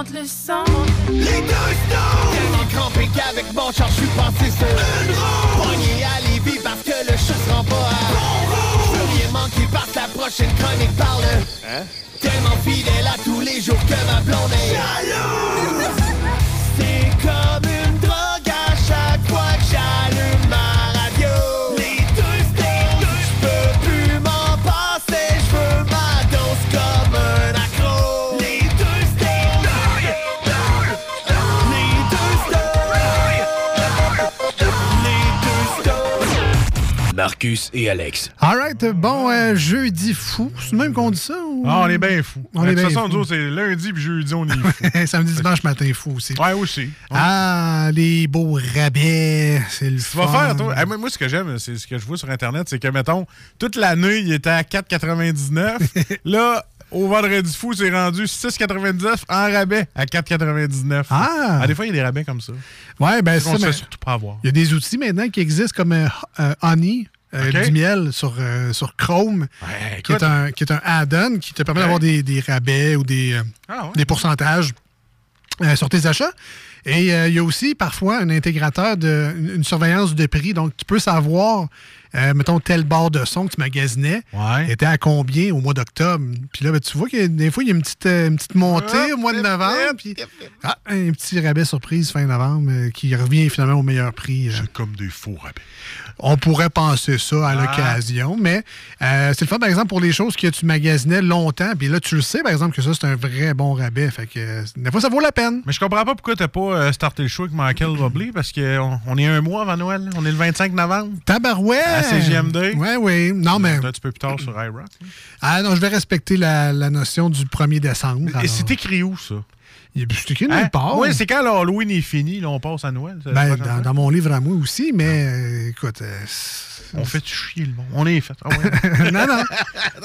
monte le sang. Les deux stones Tellement crampé qu'avec mon char, je suis passé sur une roue. Pogné à Lévis parce que le chat se rend pas à bon Je veux rien manquer parce la prochaine chronique parle. Hein? Tellement fidèle à tous les jours que ma blonde est jalouse. Marcus et Alex. Alright, bon, euh, jeudi fou. C'est même qu'on dit ça? ou- Ah, on est bien fou. On de est toute bien façon, c'est lundi puis jeudi, on est fou. Samedi, dimanche matin fou aussi. Ouais, aussi. Ah, les beaux rabais, c'est le Tu vas faire, toi. Moi, ce que j'aime, c'est ce que je vois sur Internet, c'est que, mettons, toute l'année, il était à 4,99. Là, au vendredi fou, c'est rendu 6,99 en rabais à 4,99. Ah! Des fois, il y a des rabais comme ça. Ouais, ben On ça, se fait mais surtout pas avoir. il y a des outils maintenant qui existent comme euh, euh, Honey. Euh, du miel sur, euh, sur Chrome, Ouais, qui, est un, qui est un add-on qui te permet Ouais. d'avoir des, des rabais ou des, euh, Ah, ouais. des pourcentages euh, sur tes achats. Et il y a aussi parfois un intégrateur de une, une surveillance de prix. Donc, tu peux savoir, euh, mettons, tel barre de son que tu magasinais Ouais. était à combien au mois d'octobre. Puis là, ben, tu vois que des fois, il y a une petite, une petite montée au mois de novembre. Puis, ah, un petit rabais surprise fin novembre euh, qui revient finalement au meilleur prix. euh. C'est comme des faux rabais. On pourrait penser ça à Ah. l'occasion, mais euh, c'est le fun, par exemple, pour les choses que tu magasinais longtemps. Puis là, tu le sais, par exemple, que ça, c'est un vrai bon rabais. Fait que euh, des fois, ça vaut la peine. Mais je comprends pas pourquoi t'as pas euh, starté le show avec Michael Robley, parce qu'on on est un mois avant Noël. On est le 25 novembre. Tabarouette! À CGMD. Oui, oui. Non, mais. Un petit peu plus tard sur iRock. Ah non, je vais respecter la, la notion du 1er décembre. Et alors. c'est écrit où, ça? Il- écrit nulle part. Oui, c'est quand l'Halloween est fini, là, on passe à Noël. Ben, dans, mon livre à moi aussi, mais euh, écoute. euh, On fait chier le monde? On est fait. Ah ouais. non, non. non,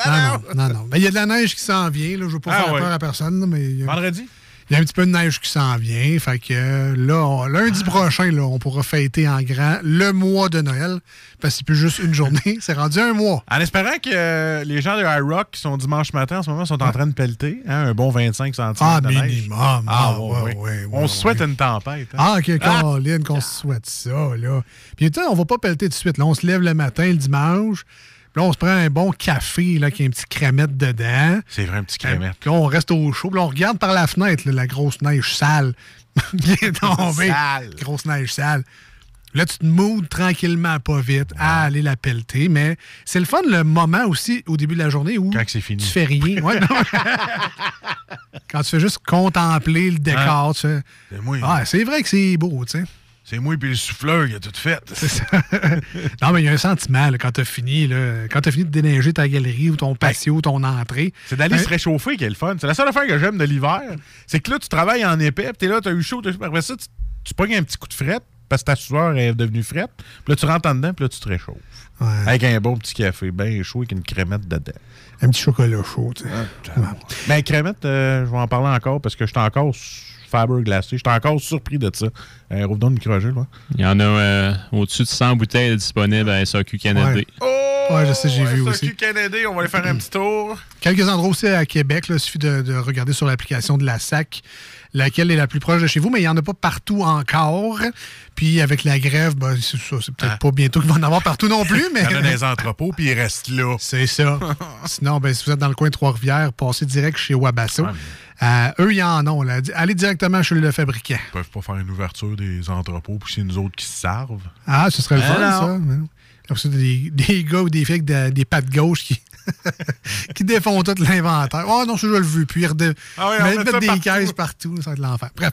non, non, non. Ben, Il y a de la neige qui s'en vient. Là. Je ne veux pas Ah faire ouais. peur à personne, mais Vendredi? Il y a un petit peu de neige qui s'en vient. Fait que là, on- lundi Ah. prochain, là, on pourra fêter en grand le mois de Noël. Parce que c'est plus juste une journée. c'est rendu un mois. En espérant que euh, les gens de iRock qui sont dimanche matin en ce moment sont en train de pelleter hein, un bon 25 cm Ah, de neige. minimum. Ah, Ah, ouais, ouais, ouais. On se souhaite une tempête. hein. Ah, OK, Caroline, qu'on se souhaite ça, là. Puis, tu sais, on va pas pelleter tout de suite. Là, on se lève le matin, le dimanche. Puis là, on se prend un bon café, là, qui a un petit crémette dedans. C'est vrai, un petit crémette. Puis là, on reste au chaud. Puis là, on regarde par la fenêtre, là, la grosse neige sale qui est tombée. Sale. Grosse neige sale. Là, tu te moudes tranquillement, pas vite, à aller la pelleter. Mais c'est le fun, le moment aussi, au début de la journée, où Quand fini. tu fais rien. Ouais. Quand tu fais juste contempler le décor, tu fais... Moi, Ah, c'est vrai que c'est beau, tu sais. C'est moi puis le souffleur qui a tout fait. C'est ça. non, mais il y a un sentiment là, quand tu as fini, là, quand tu fini de déneiger ta galerie ou ton patio, ton entrée. C'est d'aller Hein? se réchauffer qui est le fun. C'est la seule affaire que j'aime de l'hiver. C'est que là, tu travailles en épais, puis t'es là, t'as eu chaud, t'as eu chaud. Après ça, tu, tu pognes un petit coup de frette parce que ta sueur est devenue frette. Puis là, tu rentres en dedans, puis là, tu te réchauffes. Ouais. Avec un bon petit café bien chaud avec une crémette dedans. Un petit chocolat chaud. tu sais. Mais crémette, euh, je vais en parler encore parce que je suis encore Faber glacé. Je suis encore surpris de ça. Euh, Rouvre donc le micro là. Il y en a euh, au-dessus de 100 bouteilles disponibles à SAQ Canada. Ouais. Ouais, je sais, j'ai vu aussi. SAQ Canada, on va aller faire un petit tour. Quelques endroits aussi à Québec, là, il suffit de, de regarder sur l'application de la SAC laquelle est la plus proche de chez vous, mais il n'y en a pas partout encore. Puis avec la grève, ben, c'est ça, c'est peut-être pas bientôt qu'il va en avoir partout non plus, mais. Il y en a dans les entrepôts, puis ils restent là. C'est ça. Sinon, ben, si vous êtes dans le coin de Trois-Rivières, passez direct chez Wabasso. Euh, eux, ils en ont. Là. Allez directement chez le fabricant. Ils peuvent pas faire une ouverture des entrepôts, puis c'est nous autres qui se servent. Ah, ce serait le Ah, fun, ça. Comme ça, des, des gars ou des filles avec de- des pattes gauches qui, qui défont tout l'inventaire. Oh non, ça, je le veux. Puis, rede... Ah ouais, on mettre met ça des partout. caisses partout. Ça va être l'enfer. Bref.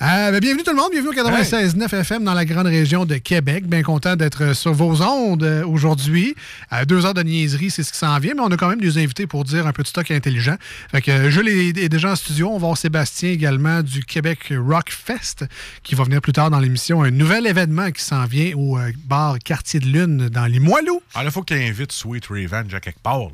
Euh, ben, bienvenue tout le monde. Bienvenue au 96.9 FM dans la grande région de Québec. Bien content d'être sur vos ondes euh, aujourd'hui. Euh, deux heures de niaiserie, c'est ce qui s'en vient, mais on a quand même des invités pour dire un peu de stock intelligent. Fait que euh, Jules est, est déjà en studio. On va voir Sébastien également du Québec Rock Fest qui va venir plus tard dans l'émission. Un nouvel événement qui s'en vient au bar Quartier de Lune dans Limoilou. Alors, il faut qu'il invite Sweet Revenge à quelque part.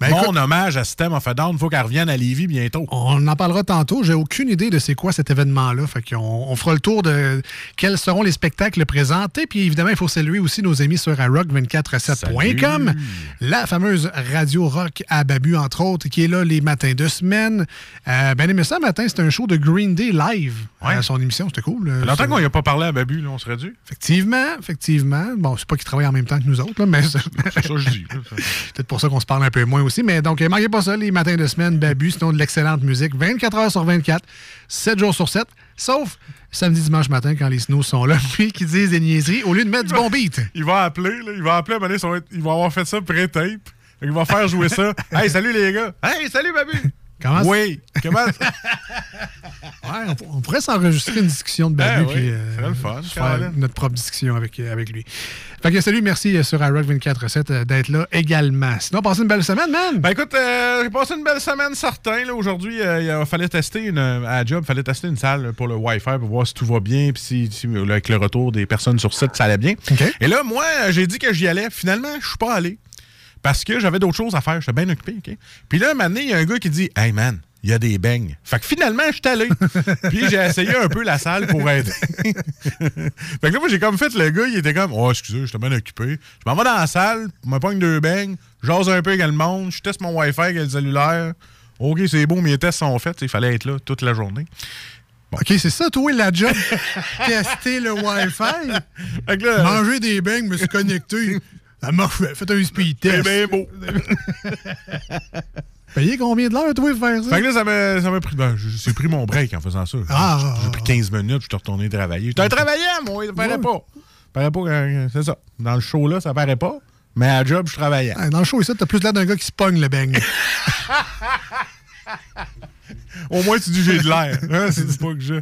Ben, Mon écoute- hommage à System of a Down, il faut qu'elle revienne à Lévis bientôt. On en parlera tantôt. J'ai aucune idée de c'est quoi cet événement-là. Fait qu'on on fera le tour de quels seront les spectacles présentés. Puis évidemment, il faut saluer aussi nos amis sur rock247.com, la fameuse radio rock à Babu, entre autres, qui est là les matins de semaine. Euh, ben aimé ça, matin, c'était un show de Green Day live Ouais. à son émission. C'était cool. Longtemps qu'on n'y a pas parlé à Babu, là, on serait dû. Effectivement, effectivement. Bon, c'est pas qu'ils travaillent en même temps que nous autres, là, mais c'est C'est ça que je dis. peut-être pour ça qu'on se parle un peu moins aussi. Mais donc, euh, manquez pas ça, les matins de semaine, Babu, sinon de l'excellente musique, 24 heures sur 24, 7 jours sur 7, sauf samedi, dimanche matin quand les snows sont là, puis qui disent des niaiseries au lieu de mettre du bon beat. Il va appeler, là, il va appeler à un moment donné, ça va être- il va avoir fait ça pré-tape. Il va faire jouer ça. Hey, salut les gars. Hey, salut Babu. Comment Oui. Comment? Ouais, on, on pourrait s'enregistrer une discussion de Babu, Ah oui, puis ça serait le fun, faire notre propre discussion avec, euh, avec lui. Fait que salut, merci euh, sur iRock 24 euh, d'être là également. Sinon, passez une belle semaine, man! Ben écoute, euh, j'ai passé une belle semaine certain. Là. Aujourd'hui, euh, il fallait tester une, à job, fallait tester une salle pour le Wi-Fi pour voir si tout va bien, puis si, avec le retour des personnes sur site, ça allait bien. Et là, moi, euh, j'ai dit que j'y allais. Finalement, je suis pas allé. Parce que j'avais d'autres choses à faire. J'étais bien occupé, OK? Puis là, maintenant, il y a un gars qui dit Hey man, il y a des beignes. Fait que finalement, je suis allé. Puis j'ai essayé un peu la salle pour aider. fait que là, moi, j'ai comme fait le gars, il était comme Oh, excusez, j'étais bien occupé. Je m'en vais dans la salle, je me pogne deux beignes, j'ose un peu avec le monde, je teste mon Wi-Fi avec le cellulaire. OK, c'est beau, mes tests sont faits. Il fallait être là toute la journée. OK, c'est ça, toi, la job? Tester le Wi-Fi, Fait que là, manger des beignes, me suis connecté. Ça marche. Faites un speed c'est test. bien beau. Payez combien de l'heure, toi, faire ça? Fait que là, ça m'a, ça m'a pris. Ben, j'ai pris mon break en faisant ça. Ah, j'ai pris 15 minutes, je suis retourné travailler. J'étais travaillant, moi, ça paraît Ouais. pas. Ça paraît pas, euh, c'est ça. Dans le show, là, ça paraît pas. Mais à la job, je travaillais. Ah, Dans le show, ici, t'as plus l'air d'un gars qui se pogne le beigne. Au moins, tu dis j'ai de l'air. Hein, c'est pas que je.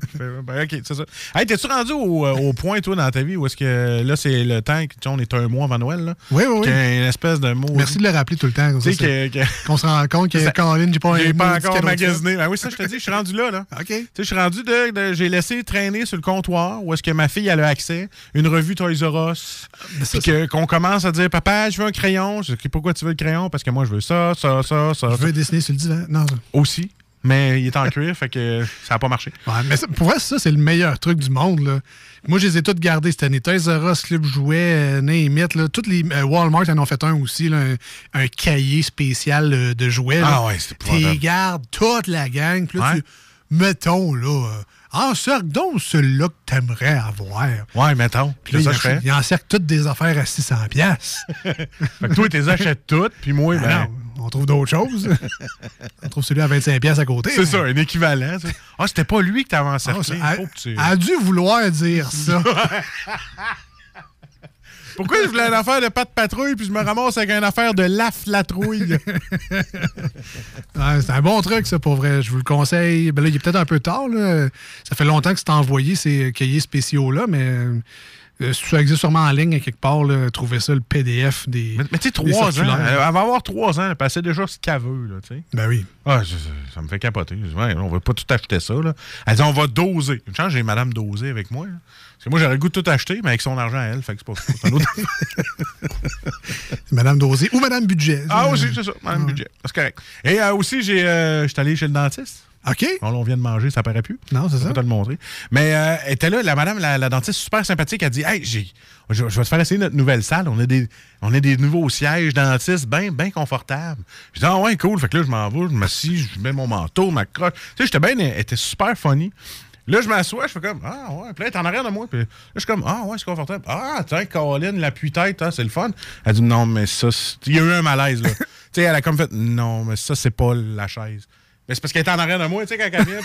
Ben, ok, c'est ça. Hey, t'es-tu rendu au, euh, au point, toi, dans ta vie, où est-ce que là, c'est le temps que tu on est un mois avant Noël, là? Oui, oui, oui. une espèce de mot. Merci de le rappeler tout le temps. Tu sais, Qu'on se rend compte que Caroline, j'ai pas un j'ai pas encore magasiné. Ben oui, ça, je te dis, je suis rendu là, là. OK. Tu sais, je suis rendu de, de- j'ai laissé traîner sur le comptoir où est-ce que ma fille elle a accès, une revue Toys R Us, puis que- qu'on commence à dire papa, je veux un crayon. Je dis pourquoi tu veux le crayon? Parce que moi je veux ça, ça, ça, ça, Je veux dessiner sur le divan. Non, ça- aussi. Mais il est en cuir, fait que ça n'a pas marché. Ouais, mais ça- pour vrai, ça, c'est le meilleur truc du monde. Là. Moi, je les ai toutes gardées cette année. Toys R Us, Club Jouet, euh, Name It, là. Toutes les, euh, Walmart en ont fait un aussi, là, un, un cahier spécial euh, de jouets. là. Ah ouais, c'est. T'es gardes toute la gang. Puis là, Ouais. tu, mettons, là, encercle donc celui-là que t'aimerais avoir. Ouais, mettons. Puis là, ça, je il, fais. en- il encercle toutes des affaires à 600 pièces. Fait que toi, tu les achètes toutes, puis moi, ben. on trouve d'autres choses. on trouve celui à 25 pièces à côté. C'est ça, un équivalent. ça. Ah, c'était pas lui que t'avais Ah, encerclé. ça- que tu- a dû vouloir dire ça. Pourquoi je voulais une affaire de patte patrouille, puis je me ramasse avec une affaire de laf la trouille? Ouais, c'est un bon truc, ça, pour vrai. Je vous le conseille. Ben là, il est peut-être un peu tard. Là. Ça fait longtemps que c'est envoyé, ces cahiers spéciaux-là, mais euh, ça existe sûrement en ligne à quelque part. Là, trouver ça, le PDF des. mais mais tu sais, trois ans. circulaires. Elle va avoir trois ans, elle passait déjà ce qu'elle veut, là, tu sais. Ben oui. Ah, je- ça me fait capoter. Je dis, ouais, on va pas tout acheter ça. Là. Elle dit, on va doser. Une chance, j'ai Madame dosée avec moi. là. Parce que moi, j'aurais le goût de tout acheter, mais avec son argent à elle. Fait que c'est pas autre- Madame Dosé ou Madame Budget. ah, aussi, c'est ça. Madame budget. C'est correct. Et euh, aussi, j'ai, euh, j'étais allé chez le dentiste. OK. On, on vient de manger, ça paraît plus. Non, c'est Je ça. vais te le montrer. Mais euh, elle était là, la madame, la, la dentiste, super sympathique. Elle dit Hey, j'ai, je, je vais te faire essayer notre nouvelle salle. On a des, on a des nouveaux sièges dentistes bien bien confortables. Je dis Ah ouais, cool. Fait que là, je m'en vais, je m'assis, je mets mon manteau, ma croche. Tu sais, j'étais bien, elle était super funny. Là, je m'assois, je fais comme Ah ouais, puis là, elle est en arrière de moi. Puis là, je suis comme Ah ouais, c'est confortable. Ah, tiens, Caroline, l'appui-tête, hein, c'est le fun. Elle dit Non, mais ça, c'est- il y a eu un malaise, là. tu sais, elle a comme fait Non, mais ça, c'est pas la chaise. Mais c'est parce qu'elle est en arrière de moi, tu sais, quand elle vient.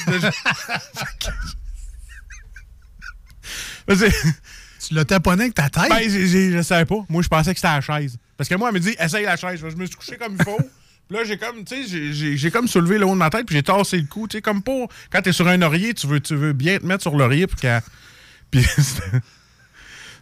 je- Tu l'as taponné avec ta tête? ben, je savais pas. Moi, je pensais que c'était la chaise. Parce que moi, elle me dit, essaye la chaise. Je me suis couché comme il faut. Puis là, j'ai comme, tu sais, j'ai- comme soulevé le haut de ma tête, puis j'ai tassé le cou. Tu sais, comme pour. Quand t'es sur un oreiller, tu veux, tu veux bien te mettre sur l'oreiller pour qu'elle. Puis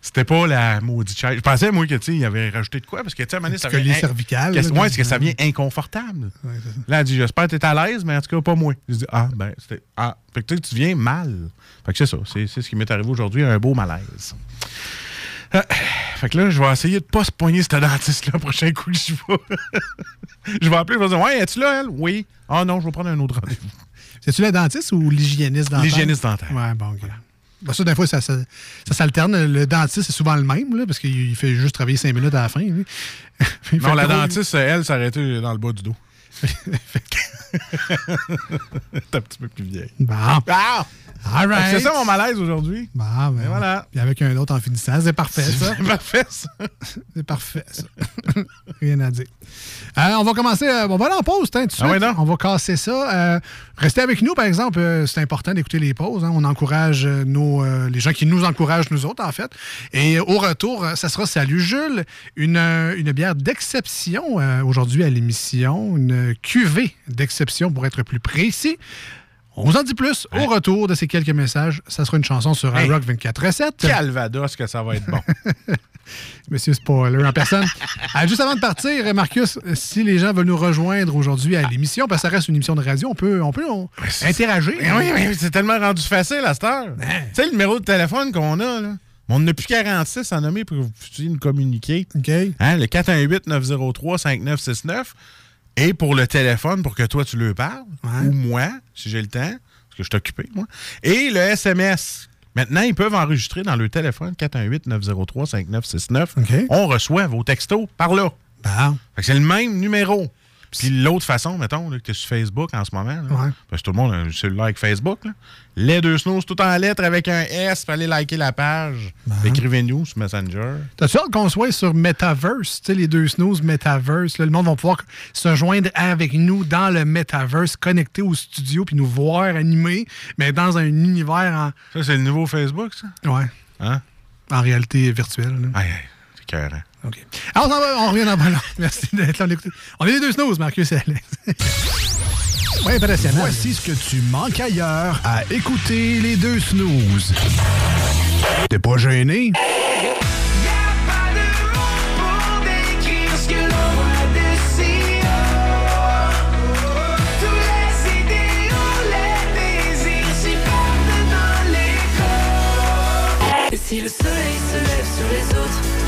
c'était- pas la maudite chaise. Je pensais, moi, que, tu il avait rajouté de quoi, parce que, tu sais, à un moment donné, ça vient cervical, Qu'est-ce- Ouais, que ça vient inconfortable. Ouais. Là, elle dit, j'espère que t'es à l'aise, mais en tout cas, pas moi. Je dis, ah, ben, c'était. Ah, fait que tu viens mal. Fait que c'est ça. C'est c'est ce qui m'est arrivé aujourd'hui, un beau malaise. Euh, Fait que là, je vais essayer de pas se poigner ce dentiste-là le prochain coup que je vais. je vais appeler, je vais dire Ouais, es-tu là, elle? Oui. Ah non, je vais prendre un autre rendez-vous. C'est-tu le dentiste ou l'hygiéniste dentaire? L'hygiéniste dentaire. Ouais, bon, OK. Ben, ça, des fois, ça, ça, ça s'alterne. Le dentiste, c'est souvent le même, là, parce qu'il fait juste travailler cinq minutes à la fin. Non, la gros- dentiste, elle, s'arrêtait dans le bas du dos. T'es un petit peu plus vieille. Bon. Ah! Right. C'est ça mon malaise aujourd'hui. Bon, ben, Et voilà. Puis avec un autre en finissant, c'est parfait, ça. C'est parfait, ça. C'est parfait, ça. Rien à dire. Euh, on va commencer. euh, on va aller en pause, hein, tout de suite. Ah ouais, non? On va casser ça. Euh, restez avec nous, par exemple. euh, c'est important d'écouter les pauses. hein. On encourage euh, nos, euh, les gens qui nous encouragent, nous autres, en fait. Et au retour, ça sera Salut Jules, une, une bière d'exception aujourd'hui à l'émission. Une cuvée d'exception, pour être plus précis. On vous en dit plus au retour de ces quelques messages. Ça sera une chanson sur Hey. iRock 24 recettes. Calvados, que ça va être bon. Monsieur Spoiler en personne. Euh, juste avant de partir, Marcus, euh, si les gens veulent nous rejoindre aujourd'hui à l'émission, parce que ça reste une émission de radio, on peut, on peut on- interagir. Mais oui, mais c'est tellement rendu facile à cette heure. Tu sais, le numéro de téléphone qu'on a, là. On n'a plus 46 à nommer pour que vous puissiez nous communiquer. OK. Hein, le 418-903-5969. Et pour le téléphone, pour que toi, tu le parles, Ouais. ou moi, si j'ai le temps, parce que je suis occupé, moi. Et le SMS. Maintenant, ils peuvent enregistrer dans le téléphone 418-903-5969. OK. On reçoit vos textos par là. Que c'est le même numéro. Puis l'autre façon, mettons, là, que tu es sur Facebook en ce moment, là, Ouais. parce que tout le monde a un cellulaire avec Facebook, là. les deux snooze tout en lettres avec un S, aller liker la page. Écrivez-nous sur Messenger. T'as-tu hâte qu'on soit sur Metaverse? Tu sais, les deux snooze Metaverse. là, le monde va pouvoir se joindre avec nous dans le Metaverse, connecté au studio, puis nous voir animer, mais dans un univers Ça, c'est le nouveau Facebook, ça? en, ouais, Hein? en réalité virtuelle. Aïe, aïe, écœurant. OK. Alors, on, s'en va, on revient dans pas long. Merci d'être là. on est les deux snooze, Marcus et Alex. oui, impressionnant. Voici ce que tu manques ailleurs à écouter les deux snooze. T'es pas gêné? Pas de mots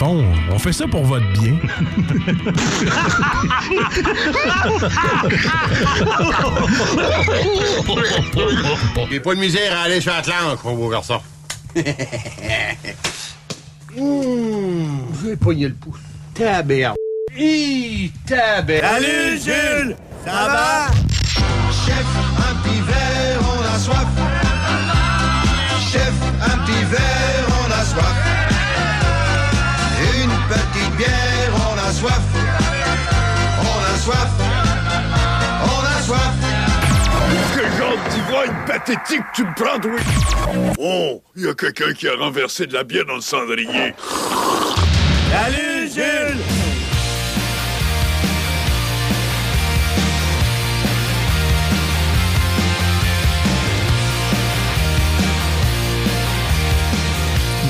Fond, on fait ça pour votre bien. J'ai pas de misère à aller sur Atlantique, mon beau garçon. Mmh, j'ai pogné le pouce. Tabère. Hi, tabère. Salut, Jules! Ça va? Chef, un petit verre, on a soif. Chef, un petit verre, on a soif. Soif. On a soif. On a soif. Quel genre d'ivrogne pathétique tu me prends, toi? Oh, il y a quelqu'un qui a renversé de la bière dans le cendrier. Salut, Jules!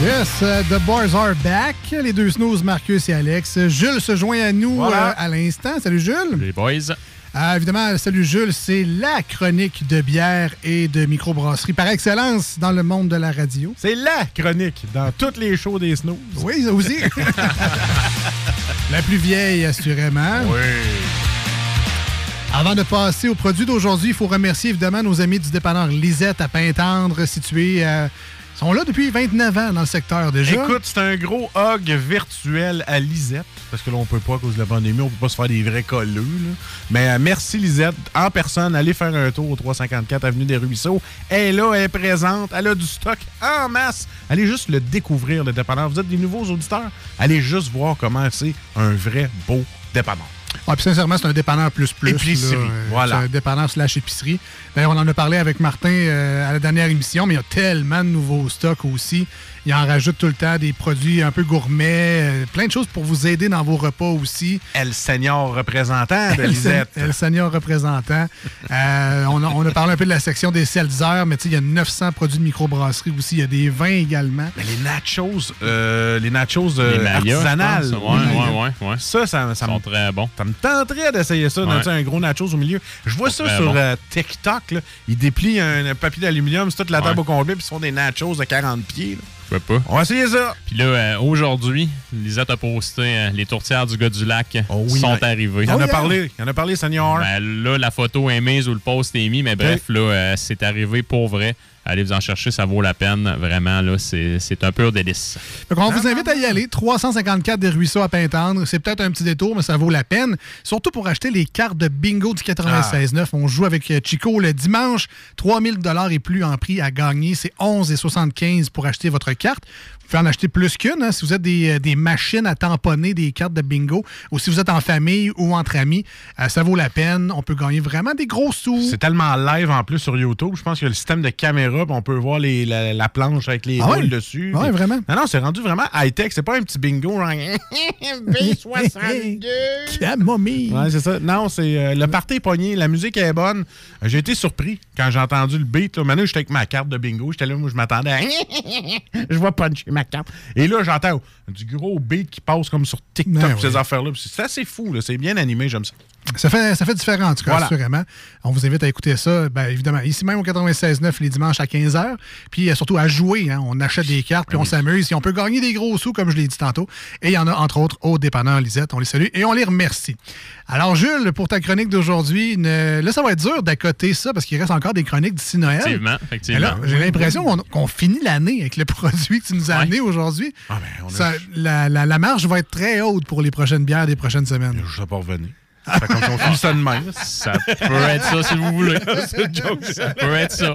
Yes, uh, The Boys are back. Les deux snooze, Marcus et Alex. Jules se joint à nous Voilà. euh, à l'instant. Salut Jules. Les boys. Euh, évidemment, salut Jules, c'est la chronique de bière et de microbrasserie par excellence dans le monde de la radio. C'est la chronique dans toutes les shows des snooze. Oui, ça aussi. la plus vieille, assurément. Oui. Avant de passer au produit d'aujourd'hui, il faut remercier évidemment nos amis du dépanneur Lisette à Pintendre, situé. euh, sont là depuis 29 ans dans le secteur déjà. Écoute, c'est un gros hog virtuel à Lisette. Parce que là, on peut pas, à cause de la pandémie, on peut pas se faire des vrais colleux. Mais euh, merci Lisette. En personne, allez faire un tour au 354 Avenue des Ruisseaux. Elle est là, elle est présente, elle a du stock en masse. Allez juste le découvrir, le dépanneur. Vous êtes des nouveaux auditeurs. Allez juste voir comment c'est un vrai beau dépanneur. Ah, puis sincèrement, c'est un dépanneur plus plus. Épicerie, là. Euh, voilà. C'est un dépanneur slash épicerie. D'ailleurs, on en a parlé avec Martin euh, à la dernière émission, mais il y a tellement de nouveaux stocks aussi. Il en rajoute tout le temps des produits un peu gourmets, euh, plein de choses pour vous aider dans vos repas aussi. El Senior représentant de El, Lisette. El Senior représentant. Euh, on, a, on a parlé un peu de la section des seltzers, mais tu sais, il y a 900 produits de microbrasserie aussi. Il y a des vins également. Mais les nachos, euh, les nachos euh, Les artisanales. Ouais, ouais, ouais, ouais. Ça, ça, ça me sont très bons. Ça me tenterait d'essayer ça, un gros nachos au milieu. Je vois ça sur bon. euh, TikTok. Là. Ils déplient un, un papier d'aluminium, c'est toute la table Ouais. au complet, puis ils font des nachos de 40 pieds. là. Je sais pas. On va essayer ça. Puis là, euh, aujourd'hui, Lisette a posté euh, les tourtières du gars du lac Oh oui, sont mais- arrivées. Il en Oh a yeah. parlé, il en a parlé, Senior. Ben, là, la photo est mise ou le post est mis, mais bref, là, euh, c'est arrivé pour vrai. Allez vous en chercher, ça vaut la peine. Vraiment, là, c'est c'est un pur délice. Donc, on vous invite à y aller. 354 des Ruisseaux à Pintendre. C'est peut-être un petit détour, mais ça vaut la peine. Surtout pour acheter les cartes de bingo du 96.9. On joue avec euh, Chico le dimanche. 3000 et plus en prix à gagner. C'est 11,75 pour acheter votre carte. Vous pouvez en acheter plus qu'une. hein, si vous êtes des, euh, des machines à tamponner des cartes de bingo ou si vous êtes en famille ou entre amis, euh, ça vaut la peine. On peut gagner vraiment des gros sous. C'est tellement live en plus sur YouTube. Je pense qu'il y a le système de caméra, puis on peut voir les, la, la planche avec les Ah dessus. Ouais, Puis- vraiment? Non, non, c'est rendu vraiment high-tech. C'est pas un petit bingo. genre, B62. Camomille. Ouais, c'est ça. Non, c'est euh, le party est pogné, la musique est bonne. J'ai été surpris quand j'ai entendu le beat. Là. Maintenant, j'étais avec ma carte de bingo. J'étais là, moi, je m'attendais à... je vois puncher ma carte. Et là, j'entends du gros beat qui passe comme sur TikTok, Ben ces oui. affaires-là. C'est assez fou, c'est bien animé, j'aime ça. Ça fait, ça fait différent, en tout cas, Voilà. assurément. On vous invite à écouter ça, ben, évidemment, ici même au 96.9 les dimanches à 15h. Puis euh, surtout à jouer. hein. On achète des cartes, puis on s'amuse. Puis on peut gagner des gros sous, comme je l'ai dit tantôt. Et il y en a, entre autres, au dépanneur Lisette. On les salue et on les remercie. Alors, Jules, pour ta chronique d'aujourd'hui, ne- là, ça va être dur d'accoter ça parce qu'il reste encore des chroniques d'ici Noël. Effectivement, effectivement. là, j'ai l'impression qu'on finit l'année avec le produit que tu nous as Ouais. amené aujourd'hui. Ah, ben, a... La, la- la marge va être très haute pour les prochaines bières des prochaines semaines. Je sais pas revenir. Fait comme si on finit ça de même. Ça peut être ça si vous voulez. C'est joke. Ça peut être ça.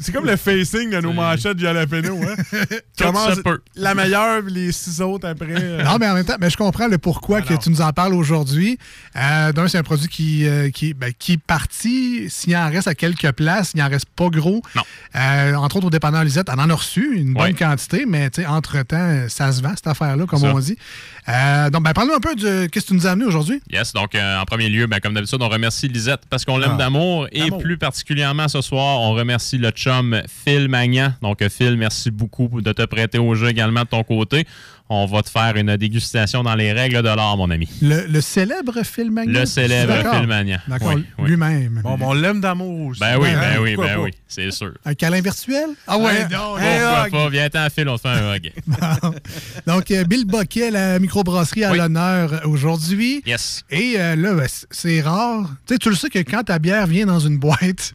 C'est comme le facing de nos manchettes du jalapeno. Hein? Tout Commence se peut. la meilleure, les six autres après. euh, Non, mais en même temps, mais je comprends le pourquoi que tu nous en parles aujourd'hui. Euh, D'un, c'est un produit qui, euh, qui, ben, qui est parti. S'il en reste à quelques places, il n'en reste pas gros. Non. Entre autres, au dépanneur Lisette, on en a reçu une bonne Ouais. quantité, mais entre-temps, ça se vend, cette affaire-là, comme Ça. on dit. Euh, donc, ben, parle-nous un peu de qu'est-ce que tu nous as amené aujourd'hui. Yes, donc euh, en premier lieu, ben, comme d'habitude, on remercie Lisette parce qu'on l'aime Ah, d'amour et plus particulièrement ce soir, on remercie le chum Phil Magnan. Donc euh, Phil, merci beaucoup de te prêter au jeu également de ton côté. On va te faire une dégustation dans les règles de l'art, mon ami. Le, le célèbre Phil Magnan. Le célèbre Magnan. D'accord, Oui, oui. lui-même. Bon, ben, on l'aime d'amour aussi. Ben oui, ben hein, oui, ben pas? oui, c'est sûr. Un câlin virtuel? Ah ouais, Hein? non, Hein? Pourquoi pas? Viens-t'en, Phil, on te fait un hug. Donc, euh, Bill Boquet, la microbrasserie à Oui. l'honneur aujourd'hui. Yes. Et euh, là, ben, c'est rare. Tu sais, tu le sais que quand ta bière vient dans une boîte,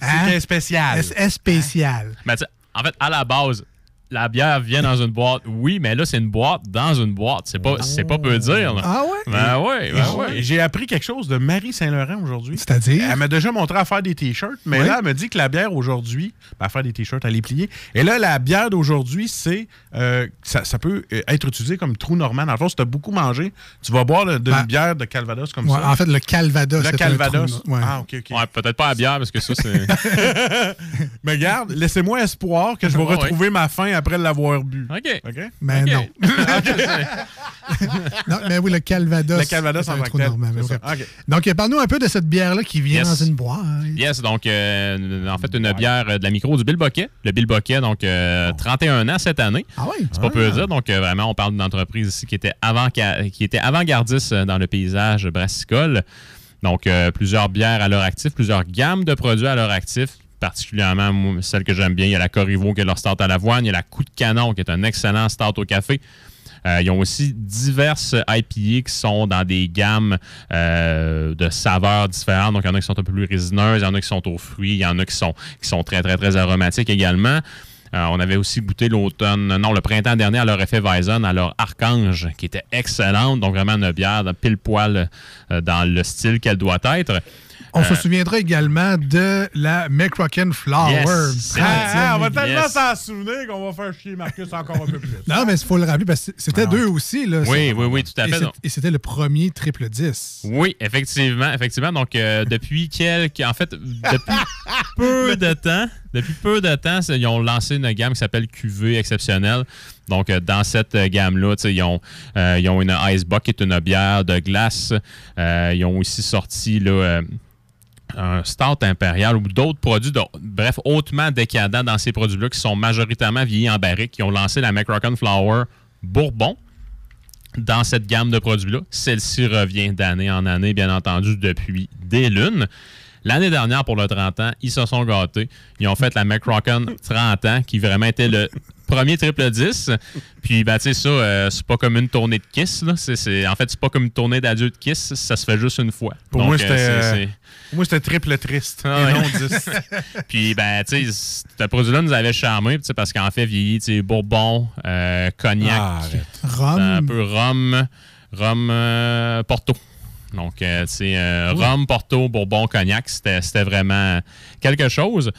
hein, C'est spécial. elle est spéciale. Mais tu sais, en fait, à la base, la bière vient dans une boîte, oui, mais là, c'est une boîte dans une boîte. C'est pas, c'est pas peu dire. là. Ah ouais? Ben oui, ben Et oui. J'ai appris quelque chose de Marie Saint-Laurent aujourd'hui. C'est-à-dire? Elle m'a déjà montré à faire des t-shirts, mais Oui. là, elle me dit que la bière aujourd'hui, ben, à faire des t-shirts, à les plier. Et là, la bière d'aujourd'hui, c'est. euh, ça, ça peut euh, être utilisé comme trou normand. Dans le fond, si tu as beaucoup mangé, tu vas boire de, de Ben, une bière de Calvados comme Ouais, ça. en fait, le Calvados. le Calvados. ouais. Ah, OK, OK. Ouais, peut-être pas la bière, parce que ça, c'est. Mais regarde, laissez-moi espoir que je vais Ouais, retrouver ma faim après l'avoir bu. OK. OK? Mais non. non. Mais oui, le Calvados. Le Calvados en un tant que trou tel, normand, mais c'est bref. ça. OK. Donc, euh, parle-nous un peu de cette bière-là qui vient Yes. dans une boîte. Yes, donc, euh, en fait, une bière euh, de la micro du Bill Boquet. Le Bill Boquet, donc, euh, 31 ans cette année. Ah oui? C'est pas peu dire. Donc, euh, vraiment, on parle d'une entreprise ici qui était, avant, qui était avant-gardiste euh, dans le paysage brassicole. Donc, euh, plusieurs bières à leur actif, plusieurs gammes de produits à leur actif. Particulièrement, celle que j'aime bien, il y a la Corriveau qui est leur start à l'avoine. Il y a la Coup de Canon qui est un excellent start au café. Euh, ils ont aussi diverses IPA qui sont dans des gammes euh, de saveurs différentes. Donc, il y en a qui sont un peu plus résineuses, il y en a qui sont aux fruits, il y en a qui sont, très, très, très aromatiques également. Euh, on avait aussi goûté l'automne, non, le printemps dernier à leur effet Weizen, à leur Archange, qui était excellente. Donc, vraiment une bière pile poil dans le style qu'elle doit être. On se Euh, souviendra également de la McRocken Flower. Yes, Ah, ah, on va tellement Yes. s'en souvenir qu'on va faire chier Marcus encore un peu plus. Non, mais il faut le rappeler parce que c'était Ah. deux aussi. Là, Oui, oui, oui, tout à fait. Et c'était le premier triple 10. Oui, effectivement, effectivement. Donc, euh, depuis quelques, en fait, depuis peu de temps, depuis peu de temps, ils ont lancé une gamme qui s'appelle QV exceptionnelle. Donc, euh, dans cette euh, gamme-là, ils ont, euh, ils ont une Icebox qui est une bière de glace. Euh, ils ont aussi sorti un Stout impérial ou d'autres produits, bref, hautement décadents dans ces produits-là qui sont majoritairement vieillis en barrique, qui ont lancé la McRocken Flower Bourbon dans cette gamme de produits-là. Celle-ci revient d'année en année, bien entendu, depuis des lunes. L'année dernière, pour le 30 ans, ils se sont gâtés. Ils ont fait la McRocken 30 ans, qui vraiment était le premier triple 10. Puis, ben, tu sais, ça, euh, c'est pas comme une tournée de Kiss. Là. En fait, c'est pas comme une tournée d'adieu de Kiss. Ça se fait juste une fois. Pour Donc, moi, euh, c'était, euh, c'est- Moi, c'était triple triste. Ah et ouais. non 10. Puis, ben, tu sais, ce produit-là nous avait charmé, parce qu'en fait, vieilli, tu sais, bourbon, euh, cognac, Ah. Rhum. un peu rhum, rhum euh, porto. Donc, euh, tu sais, euh, rhum, porto, bourbon, cognac, c'était vraiment quelque chose.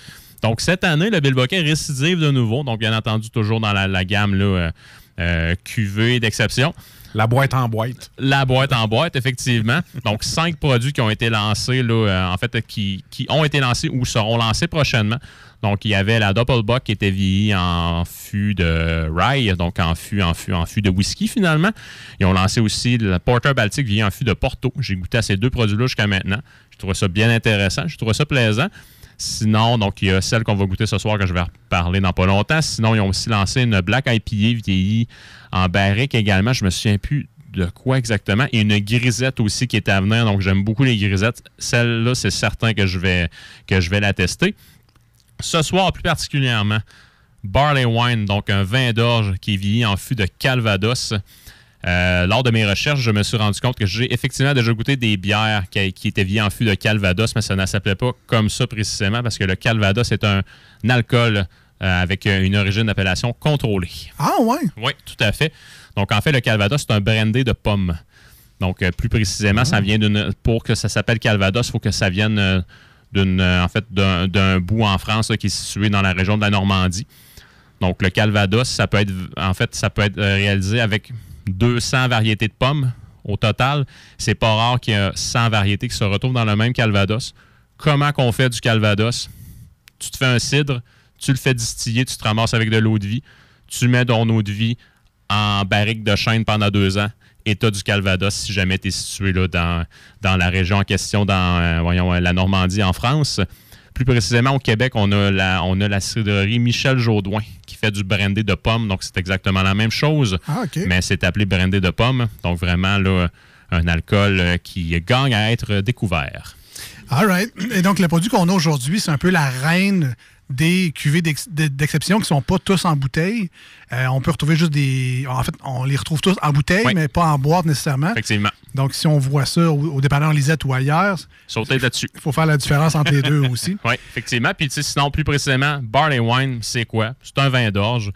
Donc, cette année, le Bilboquet récidive de nouveau. Donc, bien entendu, toujours dans la, la gamme là, euh, euh, cuvée d'exception. La boîte en boîte. La boîte en boîte, effectivement. Donc, cinq produits qui ont été lancés, là, euh, en fait, qui, qui ont été lancés ou seront lancés prochainement. Donc, il y avait la Doppelbock qui était vieillie en fût de rye, donc en fût, en fût, en fût de whisky, finalement. Ils ont lancé aussi le Porter Baltic vieilli en fût de Porto. J'ai goûté à ces deux produits-là jusqu'à maintenant. Je trouvais ça bien intéressant. Je trouvais ça plaisant. Sinon, donc, il y a celle qu'on va goûter ce soir que je vais reparler dans pas longtemps. Sinon, ils ont aussi lancé une Black IPA vieillie en barrique également. Je me souviens plus de quoi exactement. Et une grisette aussi qui est à venir. Donc, j'aime beaucoup les grisettes. Celle-là, c'est certain que je vais, que je vais la tester. Ce soir, plus particulièrement, Barley Wine, donc un vin d'orge qui est en fût de Calvados. Euh, lors de mes recherches, je me suis rendu compte que j'ai effectivement déjà goûté des bières qui, qui étaient vieillies en fût de Calvados, mais ça ne s'appelait pas comme ça précisément parce que le Calvados est un, alcool euh, avec une origine d'appellation contrôlée. Ah ouais? Oui, tout à fait. Donc, en fait, le Calvados, c'est un brandy de pommes. Donc, euh, plus précisément, ça vient d'une. Pour que ça s'appelle Calvados, il faut que ça vienne d'une, en fait, d'un, d'un bout en France là, qui est situé dans la région de la Normandie. Donc, le Calvados, ça peut être, en fait, ça peut être réalisé avec 200 variétés de pommes au total. C'est pas rare qu'il y ait 100 variétés qui se retrouvent dans le même Calvados. Comment qu'on fait du Calvados? Tu te fais un cidre, tu le fais distiller, tu te ramasses avec de l'eau de vie, tu mets ton eau de vie en barrique de chêne pendant deux ans et tu as du Calvados si jamais tu es situé là, dans, la région en question, dans euh, euh, la Normandie en France. Plus précisément, au Québec, on a la, on a la cidrerie Michel Jaudoin fait du brandy de pommes. Donc, c'est exactement la même chose, Ah, mais c'est appelé brandy de pommes. Donc, vraiment, là, un alcool euh, qui gagne à être découvert. All right. Et donc, le produit qu'on a aujourd'hui, c'est un peu la reine des cuvées d'ex- de- d'exception qui sont pas tous en bouteille. Euh, on peut retrouver juste des... En fait, on les retrouve tous en bouteille, Oui. mais pas en boîte nécessairement. Effectivement. Donc, si on voit ça au, au dépanneur Lisette ou ailleurs, Sautez là-dessus. il faut faire la différence entre les deux aussi. Oui, effectivement. Puis, sinon, plus précisément, barley wine, c'est quoi? C'est un vin d'orge.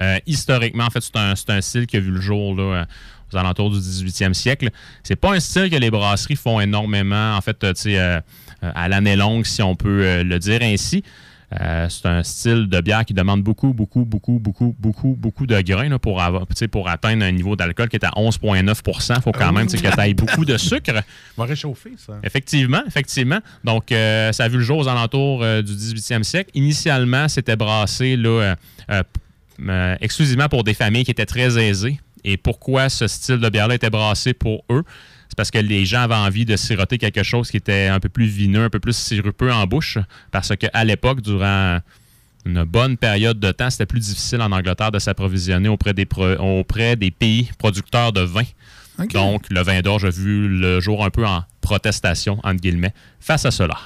Euh, historiquement, en fait, c'est un, un style qui a vu le jour là, aux alentours du 18e siècle. C'est pas un style que les brasseries font énormément, en fait, euh, à l'année longue, si on peut le dire ainsi. Euh, c'est un style de bière qui demande beaucoup, beaucoup, beaucoup, beaucoup, beaucoup, beaucoup de grains là, pour, avoir, atteindre un niveau d'alcool qui est à 11,9% Il faut quand même que tu ailles beaucoup de sucre. va réchauffer, ça. Effectivement, effectivement. Donc, euh, ça a vu le jour aux alentours euh, du 18e siècle. Initialement, c'était brassé là, exclusivement pour des familles qui étaient très aisées. Et pourquoi ce style de bière-là était brassé pour eux? C'est parce que les gens avaient envie de siroter quelque chose qui était un peu plus vineux, un peu plus sirupeux en bouche. Parce qu'à l'époque, durant une bonne période de temps, c'était plus difficile en Angleterre de s'approvisionner auprès des, pro- auprès des pays producteurs de vin. Donc, le vin d'orge a vu le jour un peu en protestation, entre guillemets, face à cela.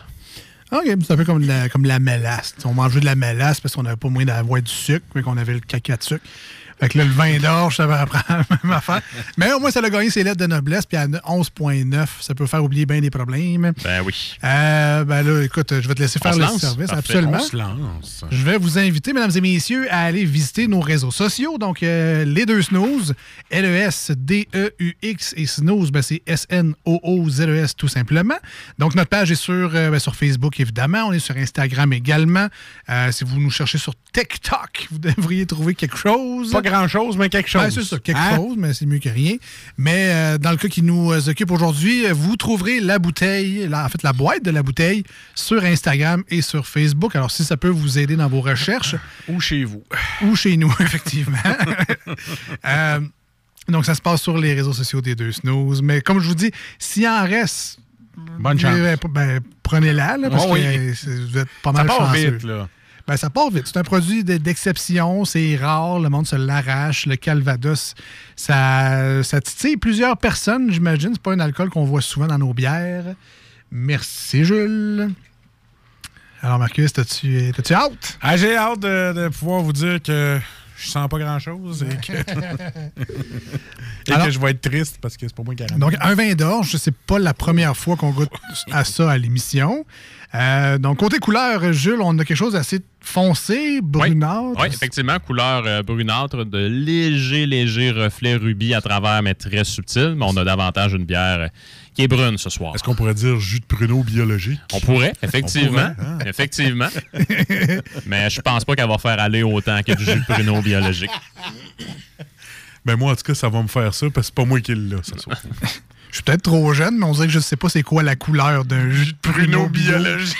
OK, c'est un peu comme la, comme la mélasse. On mangeait de la mélasse parce qu'on n'avait pas moyen d'avoir du sucre, mais qu'on avait le caca de sucre. Fait que là, le vin d'orge, ça va apprendre la même affaire. Mais au moins, ça a gagné ses lettres de noblesse, puis à 11,9, ça peut faire oublier bien des problèmes. Ben oui. Euh, ben là, écoute, je vais te laisser faire le service, Parfait. absolument. On se lance. Je vais vous inviter, mesdames et messieurs, à aller visiter nos réseaux sociaux. Donc, euh, les deux snooze, L-E-S-D-E-U-X et snooze, ben, c'est S-N-O-O-Z-E-S tout simplement. Donc, notre page est sur, euh, ben, sur Facebook, évidemment. On est sur Instagram également. Si vous nous cherchez sur TikTok, vous devriez trouver quelque chose. Pas grand-chose, mais quelque chose. Ben, c'est ça, quelque Hein? chose, mais c'est mieux que rien. Mais euh, dans le cas qui nous euh, occupe aujourd'hui, vous trouverez la bouteille, la- en fait la boîte de la bouteille sur Instagram et sur Facebook. Alors si ça peut vous aider dans vos recherches, Ou chez vous. ou chez nous, effectivement. Euh, donc ça se passe sur les réseaux sociaux des deux snooze. Mais comme je vous dis, s'il en reste, Bonne chance. ben, ben, prenez-la, parce Oh que oui. vous êtes pas Ça mal part chanceux. vite, là. Ben, ça part vite. C'est un produit de- d'exception, c'est rare, le monde se l'arrache. Le Calvados, ça, ça titille plusieurs personnes, j'imagine. C'est pas un alcool qu'on voit souvent dans nos bières. Merci, Jules. Alors, Marcus, t'as-tu hâte? Ah, J'ai hâte de, de pouvoir vous dire que je sens pas grand-chose et que, et Alors- que je vais être triste parce que c'est pas moi qui Donc, un vin d'orge, c'est pas la première fois qu'on goûte à ça à l'émission. Euh, donc, côté couleur, Jules, on a quelque chose d'assez foncé, brunâtre. Oui, effectivement, couleur euh, brunâtre, de légers, légers reflets rubis à travers, mais très subtil. Mais on a davantage une bière qui est brune ce soir. Est-ce qu'on pourrait dire jus de pruneau biologique? On pourrait, effectivement. On pourrait, hein? Effectivement. mais je pense pas qu'elle va faire aller autant que du jus de pruneau biologique. Ben moi, en tout cas, ça va me faire ça parce que c'est pas moi qui l'ai là, ce soir. Je suis peut-être trop jeune, mais on dirait que je sais pas c'est quoi la couleur d'un jus de pruneau biologique.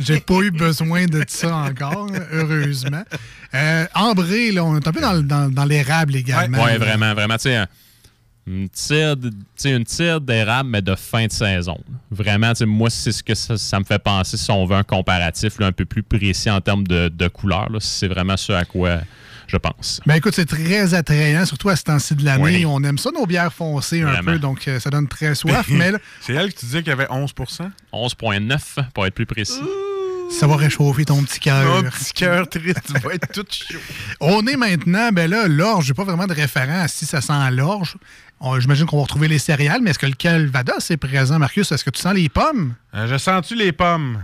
J'ai pas eu besoin de ça encore, heureusement. Euh, ambré, là, on est un peu dans, le- dans- dans l'érable également. Oui, vraiment, vraiment. Tu sais, une tire, une tire d'érable, mais de fin de saison. Vraiment, moi, c'est ce que ça, ça me fait penser si on veut un comparatif là, un peu plus précis en termes de, de couleur. C'est vraiment ce à quoi je pense. Ben écoute, c'est très attrayant, surtout à ce temps-ci de l'année. Oui. On aime ça, nos bières foncées un peu, donc euh, ça donne très soif, mais là, C'est elle qui te disait qu'il y avait 11% 11,9 pour être plus précis. ça va réchauffer ton petit cœur. Oh, petit cœur triste, tu vas être tout chaud. On est maintenant, ben là, l'orge, j'ai pas vraiment de référent à si ça sent l'orge. J'imagine qu'on va retrouver les céréales, mais est-ce que le calvados est présent, Marcus? Est-ce que tu sens les pommes? Euh, je sens-tu les pommes?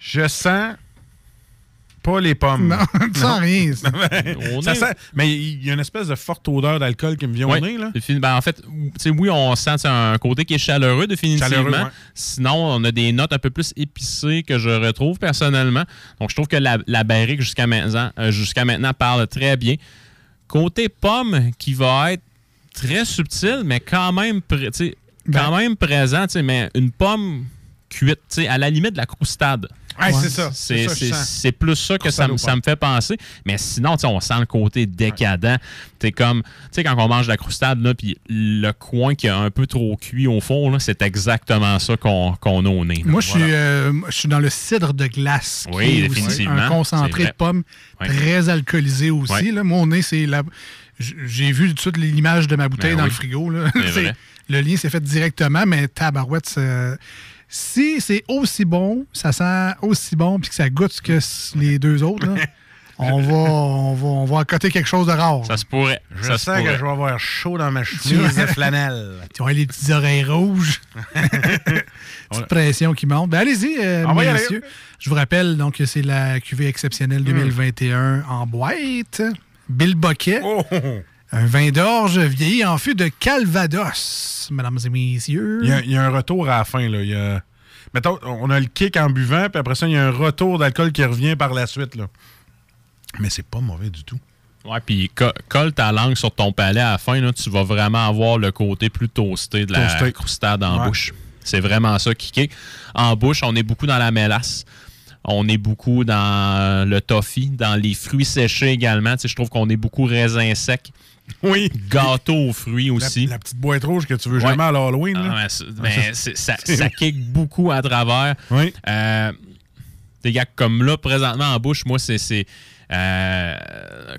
Je sens Pas les pommes. Non, tu sens rien. ça. On Ça est- sent- mais il y a une espèce de forte odeur d'alcool qui me vient au nez. Là. Ben, en fait, tu sais, oui, on sent un côté qui est chaleureux, définitivement. Chaleureux, ouais. Sinon, on a des notes un peu plus épicées que je retrouve personnellement. Donc, je trouve que la, la barrique jusqu'à maintenant, euh, jusqu'à maintenant parle très bien. Côté pomme, qui va être très subtil, mais quand même, sais, quand même présent, tu sais, mais une pomme cuite, tu sais, à la limite de la croustade. Ouais, c'est ça. C'est plus ça que ça, me- ça me fait penser. Mais sinon, on sent le côté décadent. T'es comme, tu sais, quand on mange de la croustade, là, puis le coin qui a un peu trop cuit au fond, c'est exactement ça qu'on a au nez. là. Moi, je suis, Voilà. euh, je suis dans le cidre de glace. qui Oui, est aussi définitivement. Un concentré de pommes très alcoolisé aussi. Ouais. Là. Mon nez, c'est la. J'ai vu tout de suite l'image de ma bouteille Ben dans oui. le frigo. là. Le lien s'est fait directement, mais tabarouette, c'est- si c'est aussi bon, ça sent aussi bon, puis que ça goûte que les deux autres, là, on, va, on, va, on va accoter quelque chose de rare. Ça se pourrait. Je ça se sens que je vais avoir chaud dans ma chemise de flanelle. Tu vois les petites oreilles rouges. Petite pression qui monte. Ben, allez-y, euh, messieurs. Je vous rappelle donc que c'est la cuvée exceptionnelle 2021 en boîte. Bill Boquet. Oh! Un vin d'orge vieilli en fût de Calvados, mesdames et messieurs. Il y, a, il y a un retour à la fin. Là. Il y a... Mettons, on a le kick en buvant, puis après ça, il y a un retour d'alcool qui revient par la suite. Là. Mais c'est pas mauvais du tout. Ouais, puis co- colle ta langue sur ton palais à la fin, là, tu vas vraiment avoir le côté plus toasté de la Toasté. croustade en Ouais. bouche. C'est vraiment ça qui kick. En bouche, on est beaucoup dans la mélasse. On est beaucoup dans le toffee, dans les fruits séchés également. Tu sais, je trouve qu'on est beaucoup raisin sec. Oui. Gâteau aux fruits aussi. la petite boîte rouge que tu veux Ouais. jamais à l'Halloween. Ah, mais ça, ça kick beaucoup à travers. Oui. Euh, des gars comme là, présentement en bouche, moi, c'est. c'est, euh,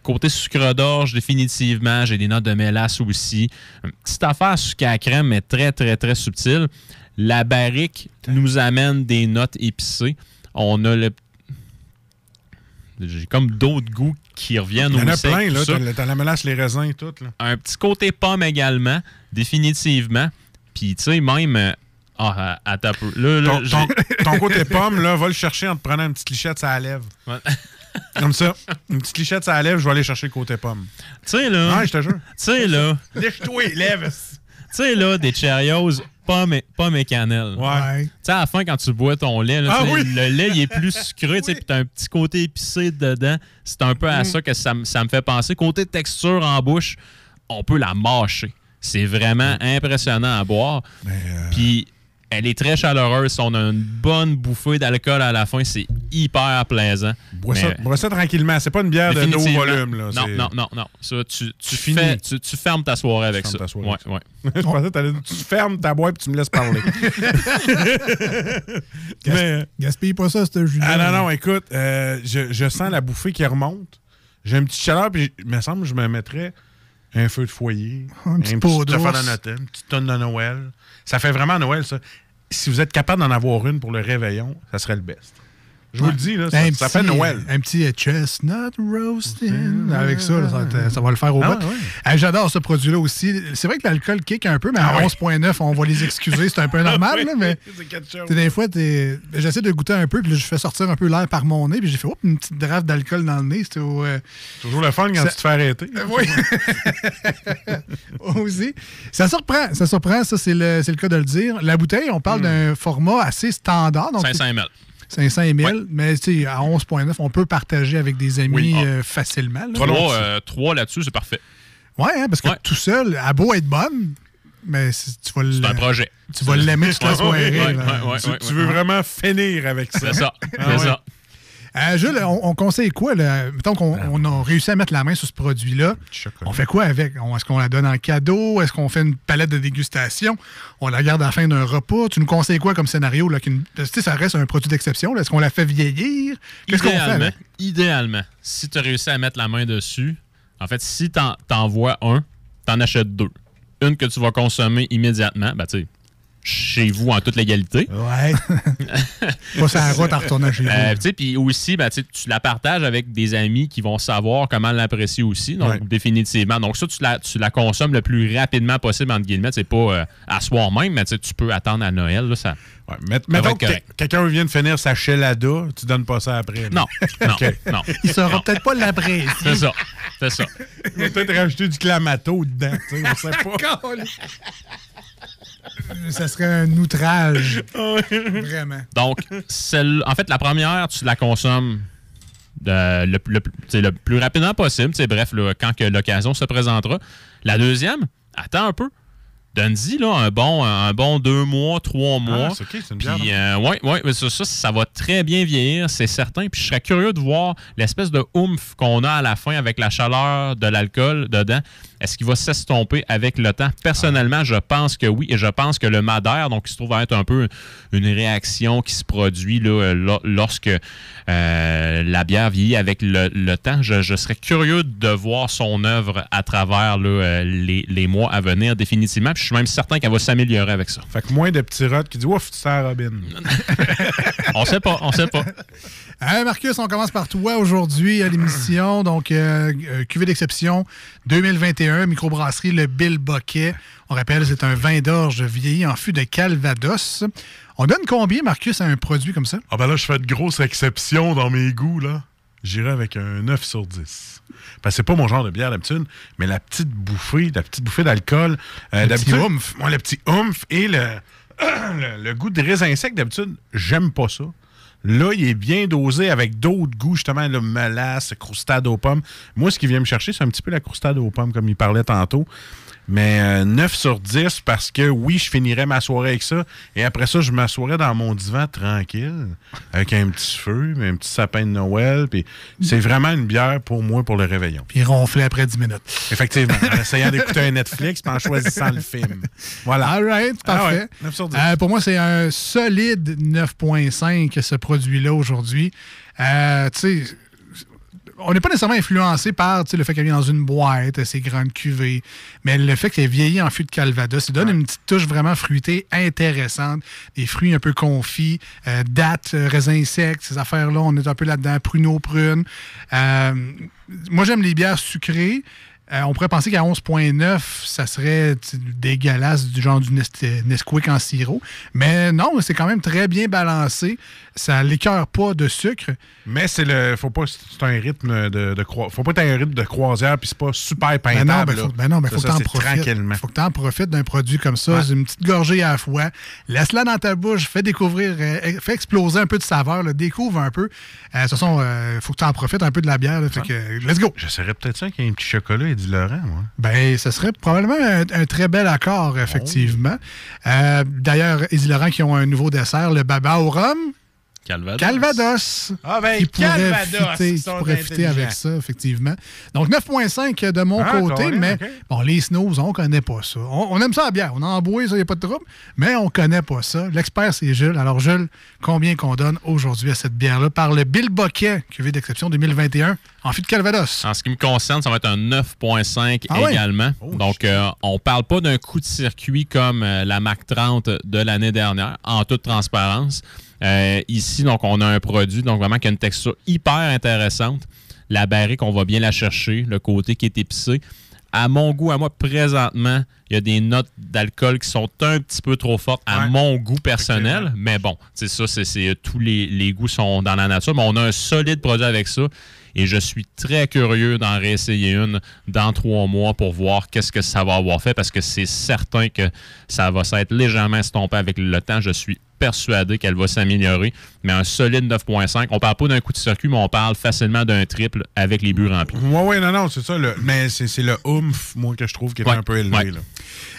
côté sucre d'orge, définitivement. J'ai des notes de mélasse aussi. Une petite affaire sucre à crème, mais très, très, très subtile. La barrique nous amène des notes épicées. On a le. J'ai comme d'autres goûts qui reviennent Il y en au a sec, plein. Là. ça. T'as, t'as la mélasse, les raisins et tout. Là. Un petit côté pomme également, définitivement. Puis, tu sais, même. euh, Ah, à, à ta peu. Là, là, Ton, j'ai- ton- ton côté pomme, là, va le chercher en te prenant une petite lichette à la lèvre. Ouais. Comme ça. Une petite lichette à la lèvre, je vais aller chercher le côté pomme. Tu sais, là. Ouais, je te jure. Tu sais, là. Lèche-toi les lèvres. Tu sais, là, des Cheerios, pommes et, pommes et cannelle. Ouais. Tu sais, à la fin, quand tu bois ton lait, là, Ah oui. le lait, il est plus sucré, tu sais, puis t'as un petit côté épicé dedans. C'est un peu Mm. à ça que ça, me- ça me fait penser. Côté texture en bouche, on peut la mâcher. C'est vraiment impressionnant à boire. euh, Puis, elle est très chaleureuse. Si on a une bonne bouffée d'alcool à la fin, c'est hyper plaisant. Bois, Mais- ça, bois ça tranquillement. C'est pas une bière de haut volume. Là. Non, non, non, non. Ça, tu, tu, Tu finis. fais- tu, tu fermes ta soirée avec ça. ta soirée Ouais, avec ça. ouais. je pensais que t'allais dire, tu fermes ta boîte et tu me laisses parler. Mais, Gaspille pas ça, ce Julien. ah non, non, écoute, euh, je, je sens la bouffée qui remonte. J'ai une petite chaleur, puis il me semble que je me mettrais un feu de foyer, Un un petit petit pot affaire d'ours. de Noël, une petite tonne de Noël. Ça fait vraiment Noël, ça. Si vous êtes capable d'en avoir une pour le réveillon, ça serait le best. Je vous Ouais. le dis, là, ça, petit- fait Noël. Un petit euh, chestnut roasting. Avec ça, là, ça, va te- ça va le faire au Ah, bout. ouais. Euh, J'adore ce produit-là aussi. C'est vrai que l'alcool kick un peu, mais à Ah ouais. 11,9, on va les excuser. C'est un peu normal, là, mais C'est des fois, j'essaie de goûter un peu, puis là, je fais sortir un peu l'air par mon nez, puis j'ai fait Oups, une petite draft d'alcool dans le nez. Euh, Toujours le fun quand Ça- tu te fais arrêter. oui. aussi. Ça surprend. Ça surprend, ça, c'est le, c'est le cas de le dire. La bouteille, on Hmm. parle d'un format assez standard. Donc 500 ml. 500 ml, mais tu sais, à 11,9, on peut partager avec des amis Oui. Ah. euh, facilement. là. Trois Trois, euh, trois là-dessus, c'est parfait. Ouais, hein, parce que Ouais. tout seul, à beau être bonne, mais tu vas le- C'est un projet. tu vas l'aimer la Ouais, soirée. ouais, ouais, ouais, Tu, ouais, tu ouais. veux vraiment finir avec ça. C'est ça. Ah ouais. ça. Euh, Jules, on, on conseille quoi? Là? Mettons qu'on on a réussi à mettre la main sur ce produit-là. On fait quoi avec? Est-ce qu'on la donne en cadeau? Est-ce qu'on fait une palette de dégustation? On la garde à la fin d'un repas? Tu nous conseilles quoi comme scénario? Là, qu'une- ça reste un produit d'exception. Est-ce qu'on la fait vieillir? Qu'est-ce qu'on fait Idéalement, avec? idéalement, si tu as réussi à mettre la main dessus, en fait, si tu en vois un, tu en achètes deux. Une que tu vas consommer immédiatement, ben, tu sais, chez vous en toute légalité. Ouais. pas sur la route en retournant chez vous. Euh, tu sais, Puis aussi, ben, tu la partages avec des amis qui vont savoir comment l'apprécier aussi. Donc, Ouais. définitivement. Donc, ça, tu la, tu la consommes le plus rapidement possible, entre guillemets. C'est pas euh, à soir même, mais tu peux attendre à Noël. Là, ça... Ouais, met- mettons que quelqu'un vient de finir sa chelada, tu donnes pas ça après. Non, non, OK. non. Il saura peut-être pas l'apprécier. C'est ça. C'est ça. Il va peut-être rajouter du clamato dedans. tu sais, On sait pas. Ça serait un outrage. Vraiment. Donc, celle, en fait, la première, tu la consommes le, plus rapidement possible. Bref, là, quand que l'occasion se présentera. La deuxième, attends un peu. Donne-y là, un, bon, un bon deux mois, trois mois. Ah, c'est OK, c'est une bière. Puis, euh, ouais, ouais, mais ça, ça, ça va très bien vieillir, c'est certain. Puis, je serais curieux de voir l'espèce de oomph qu'on a à la fin avec la chaleur de l'alcool dedans. Est-ce qu'il va s'estomper avec le temps? Personnellement, je pense que oui. Et je pense que le Madère, donc, il se trouve à être un peu une réaction qui se produit là, euh, lo- lorsque euh, la bière vieillit avec le, le temps. Je, je serais curieux de voir son œuvre à travers là, euh, les, les mois à venir, définitivement. Puis, je suis même certain qu'elle va s'améliorer avec ça. Fait que moins de petits rots qui disent Ouf, tu sers Robin. On sait pas, on sait pas. Hein, Marcus, on commence par toi aujourd'hui à l'émission. Donc, euh, cuvée d'exception 2021, microbrasserie Le Bill Boquet. On rappelle, c'est un vin d'orge vieilli en fût de Calvados. On donne combien, Marcus, à un produit comme ça? Ah ben là, je fais de grosses exceptions dans mes goûts, là. J'irai avec un 9 sur 10. Parce que c'est pas mon genre de bière d'habitude, mais la petite bouffée, la petite bouffée d'alcool. euh, Le d'habitude- petit oomph. Ouais, le petit oomph et le, le, le goût de raisin sec, d'habitude, j'aime pas ça. Là, il est bien dosé avec d'autres goûts, justement, le mélasse, croustade aux pommes. Moi, ce qui vient me chercher, c'est un petit peu la croustade aux pommes, comme il parlait tantôt. Mais euh, 9 sur 10 parce que oui, je finirais ma soirée avec ça. Et après ça, je m'assoirais dans mon divan tranquille, avec un petit feu, un petit sapin de Noël. Puis c'est vraiment une bière pour moi pour le réveillon. Puis ronfler après 10 minutes. Effectivement, en essayant d'écouter un Netflix puis en choisissant le film. Voilà. All right, Ah parfait. ouais, 9 sur 10. Euh, pour moi, c'est un solide 9.5, ce produit-là, aujourd'hui. Euh, tu sais, on n'est pas nécessairement influencé par le fait qu'elle vient dans une boîte, ses grandes cuvées, mais le fait qu'elle vieillit en fût de Calvados, ça donne une petite touche vraiment fruitée intéressante. Des fruits un peu confits, euh, dattes, euh, raisins secs, ces affaires-là, on est un peu là-dedans, pruneau prune. Euh, moi, j'aime les bières sucrées. Euh, on pourrait penser qu'à 11.9, ça serait dégueulasse du genre du Nesquik en sirop. Mais non, c'est quand même très bien balancé. Ça l'écœure pas de sucre. Mais c'est le. Faut pas. C'est un rythme de, de croi- Faut pas être un rythme de croisière puis c'est pas super Ben peintable. non, ben là. faut, ben non, ben Ça, faut que t'en profites. Tranquillement. Faut que t'en profites d'un produit comme ça. Ouais. Une petite gorgée à la fois. Laisse-la dans ta bouche, fais découvrir, euh, fais exploser un peu de saveur, là, découvre un peu. Euh, de toute façon, il faut que t'en profites un peu de la bière. là. fait que, let's go! J'essaierais peut-être ça qu'il y ait un petit chocolat et du Laurent, moi. Ben, ce serait probablement un, un très bel accord, effectivement. Euh, D'ailleurs, Laurent qui ont un nouveau dessert, le baba au rhum. Calvados. Calvados. Ah ben, qui pourrait Calvados, fitter, qui pourrait fitter avec ça, effectivement. Donc, 9.5 de mon Ah, côté, carré, mais bon, les snooze, on connaît pas ça. On, on aime ça à bière, on en boit, ça, il n'y a pas de trouble, mais on connaît pas ça. L'expert, c'est Jules. Alors, Jules, combien qu'on donne aujourd'hui à cette bière-là par le Bill Boquet, cuvée d'exception 2021, en fût de Calvados? En ce qui me concerne, ça va être un 9.5 Ah ouais? également. Donc, euh, on parle pas d'un coup de circuit comme euh, la Mac 30 de l'année dernière, en toute transparence. Euh, ici, donc, on a un produit donc vraiment qui a une texture hyper intéressante. La barrique, on va bien la chercher. Le côté qui est épicé. À mon goût, à moi, présentement, il y a des notes d'alcool qui sont un petit peu trop fortes à Ouais. mon goût personnel. Mais bon, c'est ça, c'est c'est- tous les, les goûts sont dans la nature. Mais on a un solide produit avec ça. Et je suis très curieux d'en réessayer une dans trois mois pour voir qu'est-ce que ça va avoir fait parce que c'est certain que ça va s'être légèrement estompé avec le temps. Je suis persuadé qu'elle va s'améliorer. Mais un solide 9.5, on parle pas d'un coup de circuit, mais on parle facilement d'un triple avec les buts remplis. Oui, oui, non, non, c'est ça. Le, mais c'est c'est le oomph, moi, que je trouve qui est Ouais, un peu élevé. ouais. Là.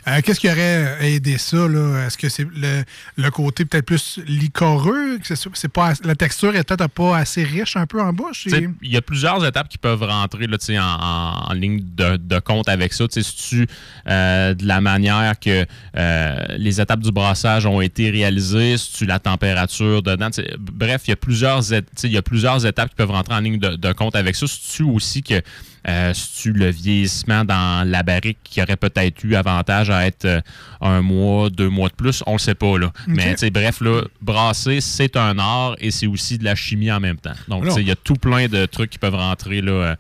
Euh, Qu'est-ce qui aurait aidé ça? Est-ce que c'est le, le côté peut-être plus licoreux? que c'est- pas, la texture est peut-être pas assez riche un peu en bouche? Et- Il y a plusieurs étapes qui peuvent rentrer là, en, en- en ligne de, de compte avec ça. Si tu euh, de la manière que euh, les étapes du brassage ont été réalisées, si tu la température dedans? Bref, il y, a plusieurs, il y a plusieurs étapes qui peuvent rentrer en ligne de, de compte avec ça. Si tu aussi que euh, si tu le vieillissement dans la barrique qu'il y aurait peut-être eu avant pourcentage à être euh, un mois, deux mois de plus? On le sait pas, là. Mais, tu bref, là, brasser, c'est un art et c'est aussi de la chimie en même temps. Donc, il y a tout plein de trucs qui peuvent rentrer, là, euh,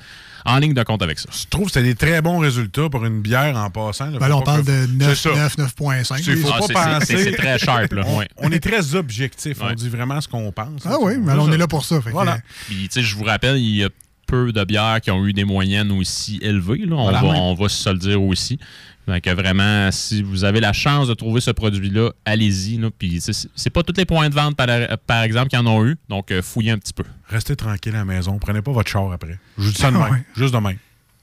en ligne de compte avec ça. Je trouve que c'est des très bons résultats pour une bière en passant. là. Ben là, on pas parle que- de 9, C'est ça. 9, 9.5. Il faut Ah, pas penser. c'est- très sharp, là, On, ouais. on est très objectif. On dit vraiment ce qu'on pense. Ah oui, mais on est là pour ça. fait que- Voilà. Puis, je vous rappelle, il y a peu de bières qui ont eu des moyennes aussi élevées. là. On, Voilà. va, Ouais. on va se le dire aussi. Donc, vraiment, si vous avez la chance de trouver ce produit-là, allez-y. Puis, c'est- pas tous les points de vente, par, par exemple, qui en ont eu. Donc, euh, fouillez un petit peu. Restez tranquille à la maison. Prenez pas votre char après. Je vous dis ça de Ah même. ouais. Juste de même.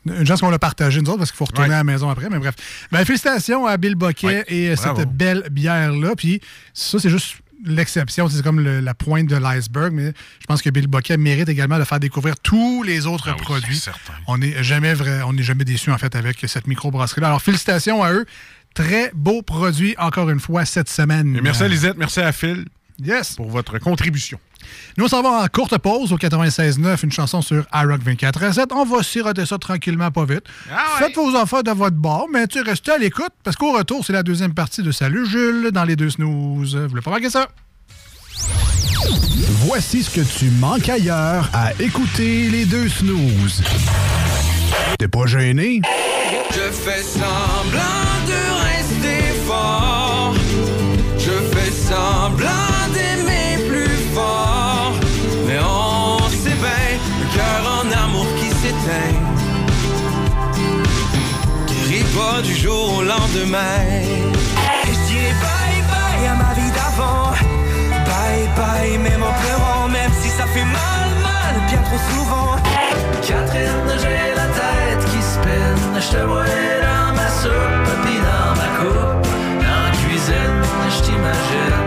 Une chance qu'on l'a partagé, nous autres, parce qu'il faut retourner Ouais. à la maison après. Mais bref. Ben, félicitations à Bill Boquet Ouais. et Bravo. cette belle bière-là. Puis ça, c'est juste l'exception. C'est comme le- la pointe de l'iceberg. Mais je pense que Bill Boquet mérite également de faire découvrir tous les autres Ah oui, produits. On n'est jamais, vrai, on n'est jamais déçu, en fait, avec cette microbrasserie-là. Alors, félicitations à eux. Très beau produit, encore une fois, cette semaine. Et merci à Lisette, merci à Phil Yes. pour votre contribution. Nous, on s'en va en courte pause au 96.9, une chanson sur iRock 24.7. On va siroter ça tranquillement, pas vite. Faites vos affaires de votre bord, mais tu restez à l'écoute parce qu'au retour, c'est la deuxième partie de Salut Jules dans les deux snooze. Vous voulez pas manquer ça? Voici ce que tu manques ailleurs à écouter les deux snooze. T'es pas gêné? Je fais semblant de rester fort. Du jour au lendemain. Et je dirais bye bye à ma vie d'avant. Bye bye, même en pleurant, même si ça fait mal, mal, bien trop souvent. Catherine, j'ai la tête qui spinne. Je te vois dans ma soupe, puis dans ma coupe. Dans la cuisine, je t'imagine.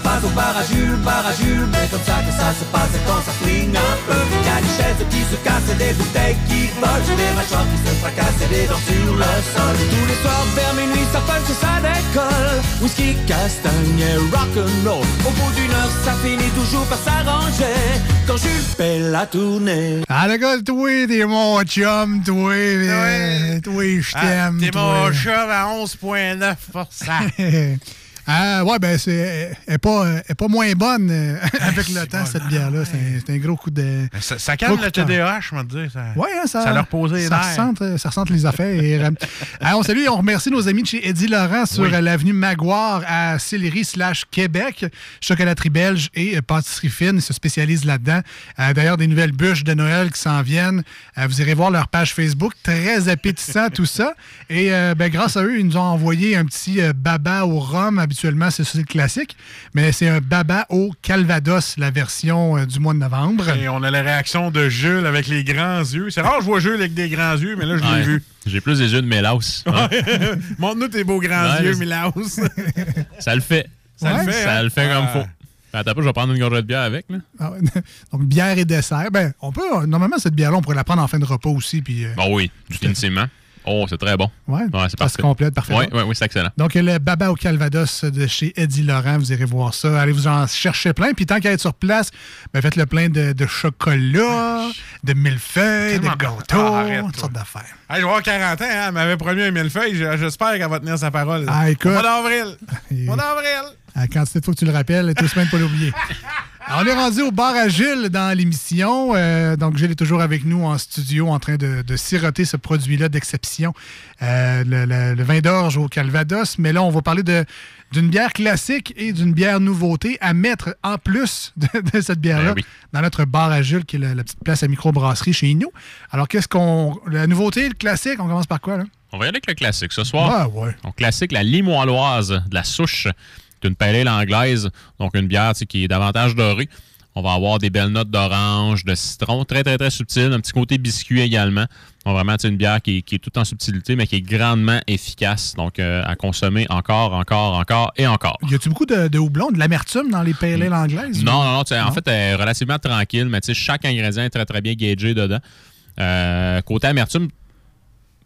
au bar à Jules, bar à Jules Mais comme ça que ça se passe quand ça flingue un peu. Y'a des chaises qui se cassent et des bouteilles qui volent Des mâchoires qui se fracassent et des dents sur le sol. Tous les soirs vers minuit ça punch et ça décolle. Whisky, castagne et rock'n'roll. Au bout d'une heure ça finit toujours par s'arranger. Quand Jules fait la tournée. Ah, le gars, toi, t'es mon chum, toi. euh, Toi, je t'aime. T'es mon chum à 11,9 Ah, ouais, ben, c'est, elle est pas, pas moins bonne euh, avec le temps, cette bière-là. C'est un, c'est un gros coup de. Ça, ça gros calme le. TDAH, je te dire. Ça, Ouais, hein, ça, ça leur posait les ça ressente, euh, ça ressente les affaires. Ah, on salue et on remercie nos amis de chez Eddie Laurent sur Oui. l'avenue Maguire à Sillery slash Québec. Chocolaterie belge et pâtisserie fine. Ils se spécialisent là-dedans. Euh, D'ailleurs, des nouvelles bûches de Noël qui s'en viennent. Euh, vous irez voir leur page Facebook. Très appétissant, tout ça. Et ben, grâce à eux, ils nous ont envoyé un petit baba au rhum. Habituellement, c'est ça, c'est le classique. Mais c'est un baba au Calvados, la version euh, du mois de novembre. Et on a la réaction de Jules avec les grands yeux. C'est rare, je vois Jules avec des grands yeux, mais là, je l'ai Ouais. vu. J'ai plus les yeux de Mélaus. hein. Montre-nous tes beaux grands Ouais, yeux, Milaus. Ça le fait. Ça le fait, Ça hein? le fait comme faut. Attends pas, je vais prendre une gorgée de bière avec. Là. Ah ouais. Donc, bière et dessert. Ben, on peut, normalement, cette bière-là, on pourrait la prendre en fin de repas aussi. Puis, euh, Bon, oui, définitivement. Oh, c'est très bon. ouais, Ouais, c'est ça se parfait. complète parfaitement. Oui, oui, oui, c'est excellent. Donc, le Baba au Calvados de chez Eddie Laurent, vous irez voir ça. Allez vous en chercher plein. Puis, tant qu'à être sur place, ben, faites le plein de, de chocolat, de millefeuilles, de gâteaux, arrête, toutes sortes d'affaires. Hey, je vais avoir 40 ans, hein, elle m'avait promis un millefeuille. J'espère qu'elle va tenir sa parole. Ah, écoute. Mois d'avril. Mois d'avril. À la quantité de fois que tu le rappelles, deux semaines pour l'oublier. Alors, on est rendu au bar à Gilles dans l'émission. Euh, donc, Gilles est toujours avec nous en studio en train de, de siroter ce produit-là d'exception, euh, le, le- le vin d'orge au Calvados. Mais là, on va parler d'une bière classique et d'une bière nouveauté à mettre en plus de, de cette bière-là Ben oui. dans notre bar à Gilles, qui est la, la petite place à microbrasserie chez nous. Alors, qu'est-ce qu'on. La nouveauté, le classique, on commence par quoi, là? On va y aller avec le classique ce soir. Ah, ouais. Donc, classique, la limoilloise de la souche. C'est une pale ale anglaise, donc une bière qui est davantage dorée. On va avoir des belles notes d'orange, de citron, très, très, très subtil. Un petit côté biscuit également. Donc, vraiment, c'est une bière qui est, qui est toute en subtilité, mais qui est grandement efficace. Donc, euh, à consommer encore, encore, encore et encore. Y a-tu beaucoup de, de houblon, de l'amertume dans les pale ale anglaises? Non, non, non. En fait, elle est relativement tranquille, mais tu sais, chaque ingrédient est très, très bien gagé dedans. Euh, côté amertume,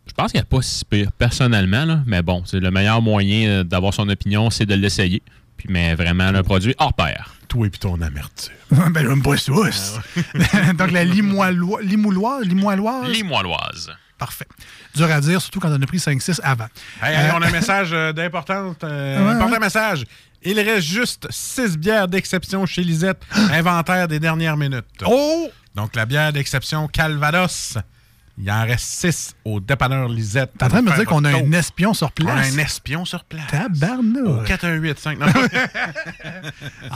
je pense qu'il n'y a pas si pire, personnellement, là, mais bon, c'est le meilleur moyen euh, d'avoir son opinion, c'est de l'essayer. Puis, mais vraiment, le produit hors pair. Toi et puis ton amertume. ben, j'aime pas ça. Donc, la limoilloise. Limouloise? Limoilloise? Limoilloise. Parfait. Dur à dire, surtout quand on a pris 5-6 avant. Hey, Euh, on a un message euh, d'important. euh, Ouais, important ouais. message. Il reste juste 6 bières d'exception chez Lisette. Inventaire des dernières minutes. Oh! Donc, la bière d'exception Calvados. Il en reste 6 au dépanneur Lisette. T'es en train de me dire qu'on a un espion sur On a place? un espion sur place. Au Tabarnouche. 4185. Non,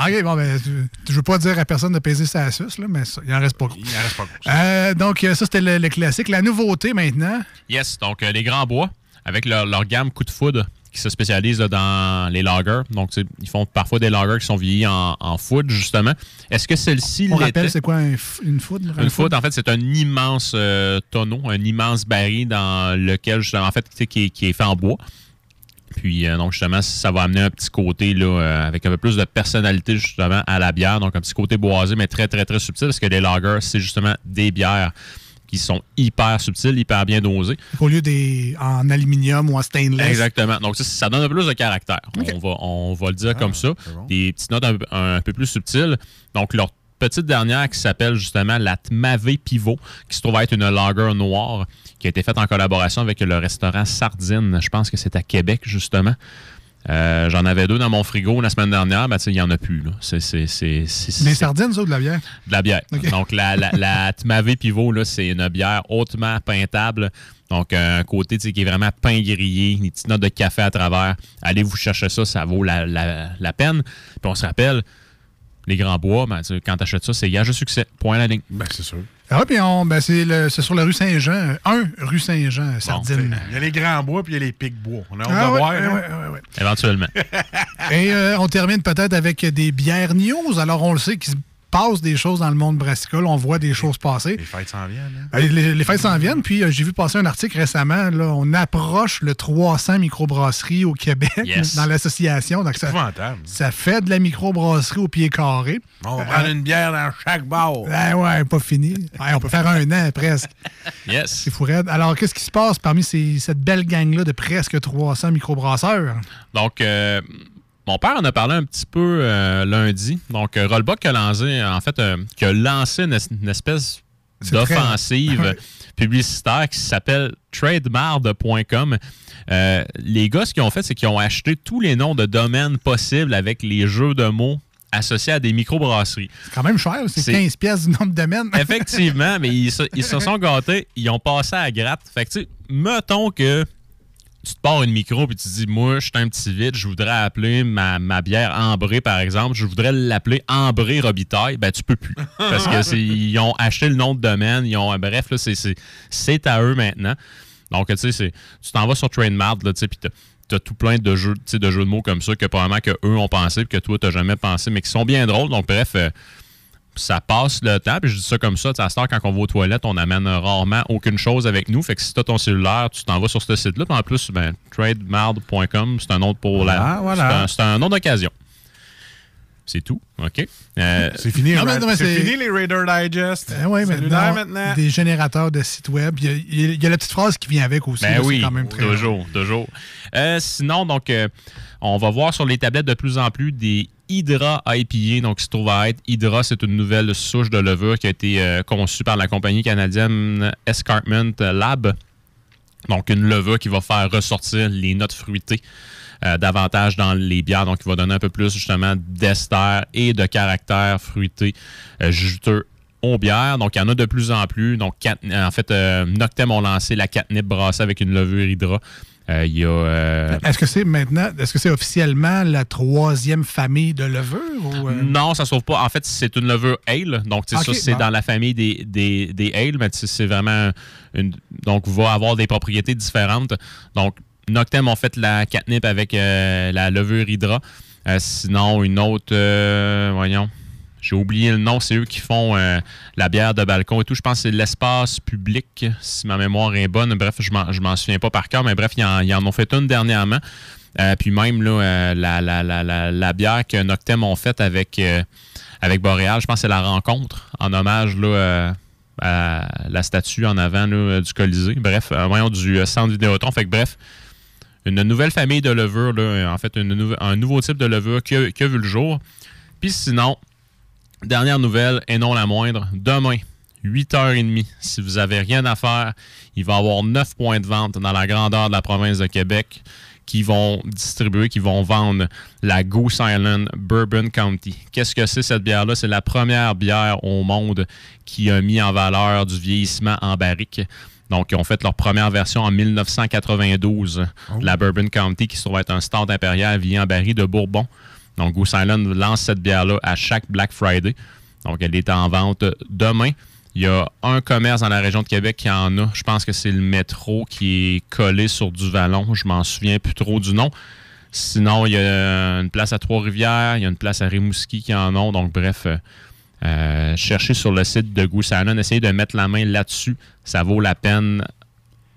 OK, bon, ben, tu- je veux pas dire à personne de peser sa suce, là, mais ça, il en reste pas gros. il en reste pas gros. Euh, donc, euh, ça, c'était le, le classique. La nouveauté maintenant, Yes, donc euh, les Grands Bois, avec leur, leur gamme Coup de foudre, qui se spécialise là, dans les lagers. Donc, ils font parfois des lagers qui sont vieillis en, en foudre, justement. Est-ce que celle-ci on rappelle, c'est quoi un une foudre? Une foudre, en fait, c'est un immense euh, tonneau, un immense baril dans lequel, justement, en fait, qui est, qui est fait en bois. Puis, euh, donc, justement, ça va amener un petit côté, là, euh, avec un peu plus de personnalité, justement, à la bière. Donc, un petit côté boisé, mais très, très, très subtil, parce que les lagers, c'est justement des bières qui sont hyper subtiles, hyper bien dosées. Au lieu des en aluminium ou en stainless. Exactement. Donc, ça, ça donne un peu plus de caractère. On, va, on va le dire comme ça. bon. Des petites notes un, peu- un peu plus subtiles. Donc, leur petite dernière qui s'appelle justement la Tmavé Pivot, qui se trouve être une lager noire, qui a été faite en collaboration avec le restaurant Sardine. Je pense que c'est à Québec, justement. Euh, J'en avais deux dans mon frigo la semaine dernière, ben, tu sais, il n'y en a plus. là. C'est c'est- c'est- c'est- Les c'est- sardines, ça, ou de la bière? de la bière. Donc, la, la, la Tmavé Pivot, là, c'est une bière hautement peintable. Donc, un côté tu sais, qui est vraiment pain grillé, des petites notes de café à travers. Allez vous chercher ça, ça vaut la, la- la peine. Puis on se rappelle, les grands bois, ben, tu sais, quand tu achètes ça, c'est gage de succès. Point à la ligne. Ben, c'est sûr. Ah puis on- ben, c'est le- c'est sur la rue Saint-Jean. Un rue Saint-Jean, sardine. Il y a les grands bois puis il y a les pics bois. On a hâte Ah de ouais, voir. ouais, hein? ouais, ouais, ouais. Éventuellement. Et euh, on termine peut-être avec des bières news. Alors, on le sait qu'il se passe des choses dans le monde brassicole. On voit des choses passer. Les fêtes s'en viennent. hein? Euh, Les, les fêtes s'en viennent, puis euh, j'ai vu passer un article récemment. Là, on approche le 300 microbrasseries au Québec Yes. dans l'association. Donc, ça, ça fait de la microbrasserie au pied carré. On va prendre une bière dans chaque bar. Ah ouais, pas fini. Ouais, on peut faire un an presque. Yes. C'est fou raide. Alors, qu'est-ce qui se passe parmi ces- cette belle gang-là de presque 300 microbrasseurs? Donc, euh, mon père en a parlé un petit peu euh, lundi. Donc, euh, Rollbuck a lancé, en fait, euh, qui a lancé une, es- une espèce d'offensive publicitaire qui s'appelle trademard.com. Euh, les gars, ce qu'ils ont fait, c'est qu'ils ont acheté tous les noms de domaines possibles avec les jeux de mots associés à des microbrasseries. C'est quand même cher, c'est C'est- 15 pièces du nombre de domaines. Effectivement, mais ils se, ils se sont gâtés, ils ont passé à la gratte. Fait que, tu sais, mettons que tu te pars une micro puis tu te dis, moi, je suis un petit vide, je voudrais appeler ma, bière Ambré, par exemple, je voudrais l'appeler Ambré Robitaille. Ben, tu peux plus. Parce que ils ont acheté le nom de domaine, ils ont, bref, là, c'est- c'est à eux maintenant. Donc, tu sais, c'est- tu t'en vas sur Trainmart, là, tu sais, puis t'as- tout plein de jeux, de jeux de mots comme ça que probablement que eux ont pensé que toi, t'as jamais pensé, mais qui sont bien drôles. Donc, bref, euh, ça passe le temps. Puis je dis ça comme ça, à cette heure, quand on va aux toilettes, on amène rarement aucune chose avec nous. Fait que si tu as ton cellulaire, tu t'en vas sur ce site-là. Puis en plus, ben, trademard.com, c'est un autre pour la. Ah, voilà. c'est un- un, nom d'occasion. C'est tout. OK. Euh, C'est fini, Non, non, fini les Raider Digest. Ah ouais, maintenant, maintenant. des générateurs de sites web. Il y, a, il y la petite phrase qui vient avec aussi. Ben là, oui, quand même très toujours, toujours. Euh, sinon, donc, euh, on va voir sur les tablettes de plus en plus des Hydra IPA, donc qui se trouve à être Hydra, c'est une nouvelle souche de levure qui a été euh, conçue par la compagnie canadienne Escarpment Lab. Donc, une levure qui va faire ressortir les notes fruitées euh, davantage dans les bières. Donc, il va donner un peu plus, justement, d'ester et de caractère fruité euh, juteux aux bières. Donc, il y en a de plus en plus. Donc, en fait, Noctem ont lancé la catnip brassée avec une levure Hydra. Euh, Il y a... euh, Est-ce que c'est maintenant, est-ce que c'est officiellement la troisième famille de levure? Ou, euh, Non, ça ne sauve pas. En fait, c'est une levure ale. Donc, c'est bon. dans la famille des, des, des ale, mais c'est vraiment une. Donc, va avoir des propriétés différentes. Donc, Noctem ont fait la catnip avec euh, la levure Hydra. Euh, sinon, une autre. euh, voyons. J'ai oublié le nom, c'est eux qui font euh, la bière de balcon et tout. Je pense que c'est l'espace public, si ma mémoire est bonne. Bref, je m'en, souviens pas par cœur, mais bref, ils en, ils en ont fait une dernièrement. Euh, puis même là, euh, la, la, la, la, bière que Noctem ont faite avec, avec Boréal, je pense que c'est la rencontre en hommage là, à la statue en avant là, du Colisée. Bref, voyons, du centre Vidéotron. Fait que bref, une nouvelle famille de levures, là, en fait, une un nouveau type de levure qui a vu le jour. Puis sinon, dernière nouvelle, et non la moindre, demain, 8h30, si vous avez rien à faire, il va y avoir 9 points de vente dans la grandeur de la province de Québec qui vont distribuer, qui vont vendre la Goose Island Bourbon County. Qu'est-ce que c'est cette bière-là? C'est la première bière au monde qui a mis en valeur du vieillissement en barrique. Donc, ils ont fait leur première version en 1992, la Bourbon County, qui se trouve être un stand impérial vieilli en barrique de Bourbon. Donc, Goose Island lance cette bière-là à chaque Black Friday. Donc, elle est en vente demain. Il y a un commerce dans la région de Québec qui en a. Je pense que c'est le métro qui est collé sur du vallon. Je m'en souviens plus trop du nom. Sinon, il y a une place à Trois-Rivières, il y a une place à Rimouski qui en ont. Donc, bref, euh, euh, cherchez sur le site de Goose Island. Essayez de mettre la main là-dessus. Ça vaut la peine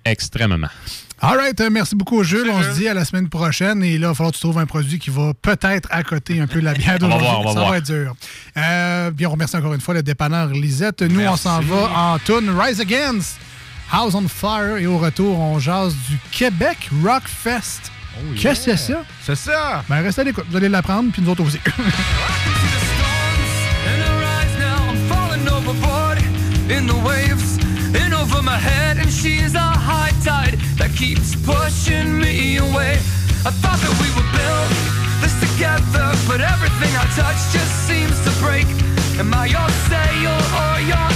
extrêmement. All right, euh, merci beaucoup, Jules. On se dit à la semaine prochaine. Et là, il va falloir que tu trouves un produit qui va peut-être accoter un peu la bière On va d'aujourd'hui. voir, on va Ça voir. va être dur. Euh, puis on remercie encore une fois le dépanneur Lisette. Nous, on s'en va en tune Rise Against, House on Fire. Et au retour, on jase du Québec Rock Fest. Qu'est-ce que c'est ça? C'est ça! Ben, restez à l'écoute. Vous allez l'apprendre, puis nous autres aussi. In the waves, in over my head, and she's a high tide that keeps pushing me away. I thought that we would build this together, but everything I touch just seems to break. Am I your sail or your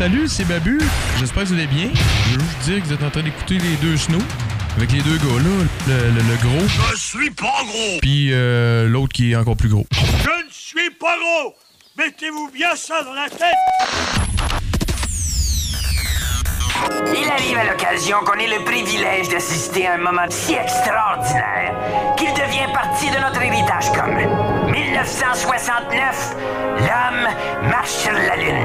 salut, c'est Babu. J'espère que vous allez bien. Je veux juste dire que vous êtes en train d'écouter les deux snows. Avec les deux gars-là, le, le- le gros, Je suis pas gros puis euh, l'autre qui est encore plus gros. Je ne suis pas gros Mettez-vous bien ça dans la tête Il arrive à l'occasion qu'on ait le privilège d'assister à un moment si extraordinaire qu'il devient partie de notre héritage commun. 1969, l'homme marche sur la Lune.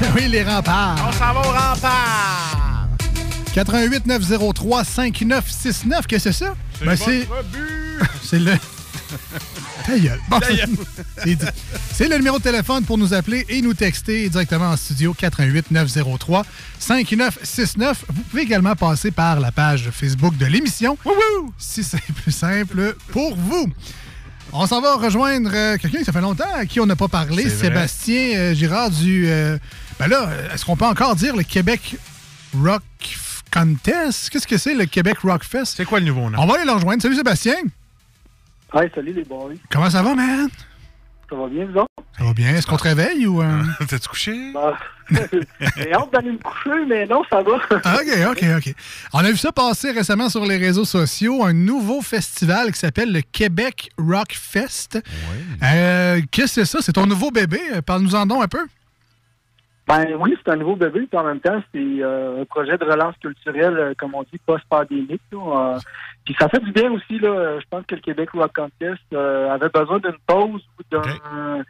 oui, les remparts. On s'en va au rempart. 88 903 5969, qu'est-ce que c'est ça? C'est Ben, c'est le. Ta gueule. Bon, Ta gueule. c'est le numéro de téléphone pour nous appeler et nous texter directement en studio 88 903 5969. Vous pouvez également passer par la page Facebook de l'émission. Si c'est plus simple pour vous. On s'en va rejoindre euh, quelqu'un qui ça fait longtemps à qui on n'a pas parlé. Sébastien euh, Girard du. euh, ben là, est-ce qu'on peut encore dire le Québec Rock Contest? Qu'est-ce que c'est le Québec Rock Fest? C'est quoi le nouveau nom? On va aller le rejoindre. Salut Sébastien. Hey, salut les boys. Comment ça va, man? Ça va bien, vous autres? Ça va bien. Est-ce qu'on te réveille ou. euh? T'es-tu couché? Ah, J'ai hâte d'aller me coucher, mais non, ça va. Ah, OK, OK, OK. On a vu ça passer récemment sur les réseaux sociaux, un nouveau festival qui s'appelle le Québec Rock Fest. Euh, Qu'est-ce que c'est ça? C'est ton nouveau bébé? Euh, Parle-nous-en donc un peu. Ben oui, c'est un nouveau bébé, puis en même temps, c'est euh, un projet de relance culturelle, euh, comme on dit, post-pandémique. Euh, puis ça fait du bien aussi, là. Je pense que le Québec Rock Contest euh, avait besoin d'une pause ou d'un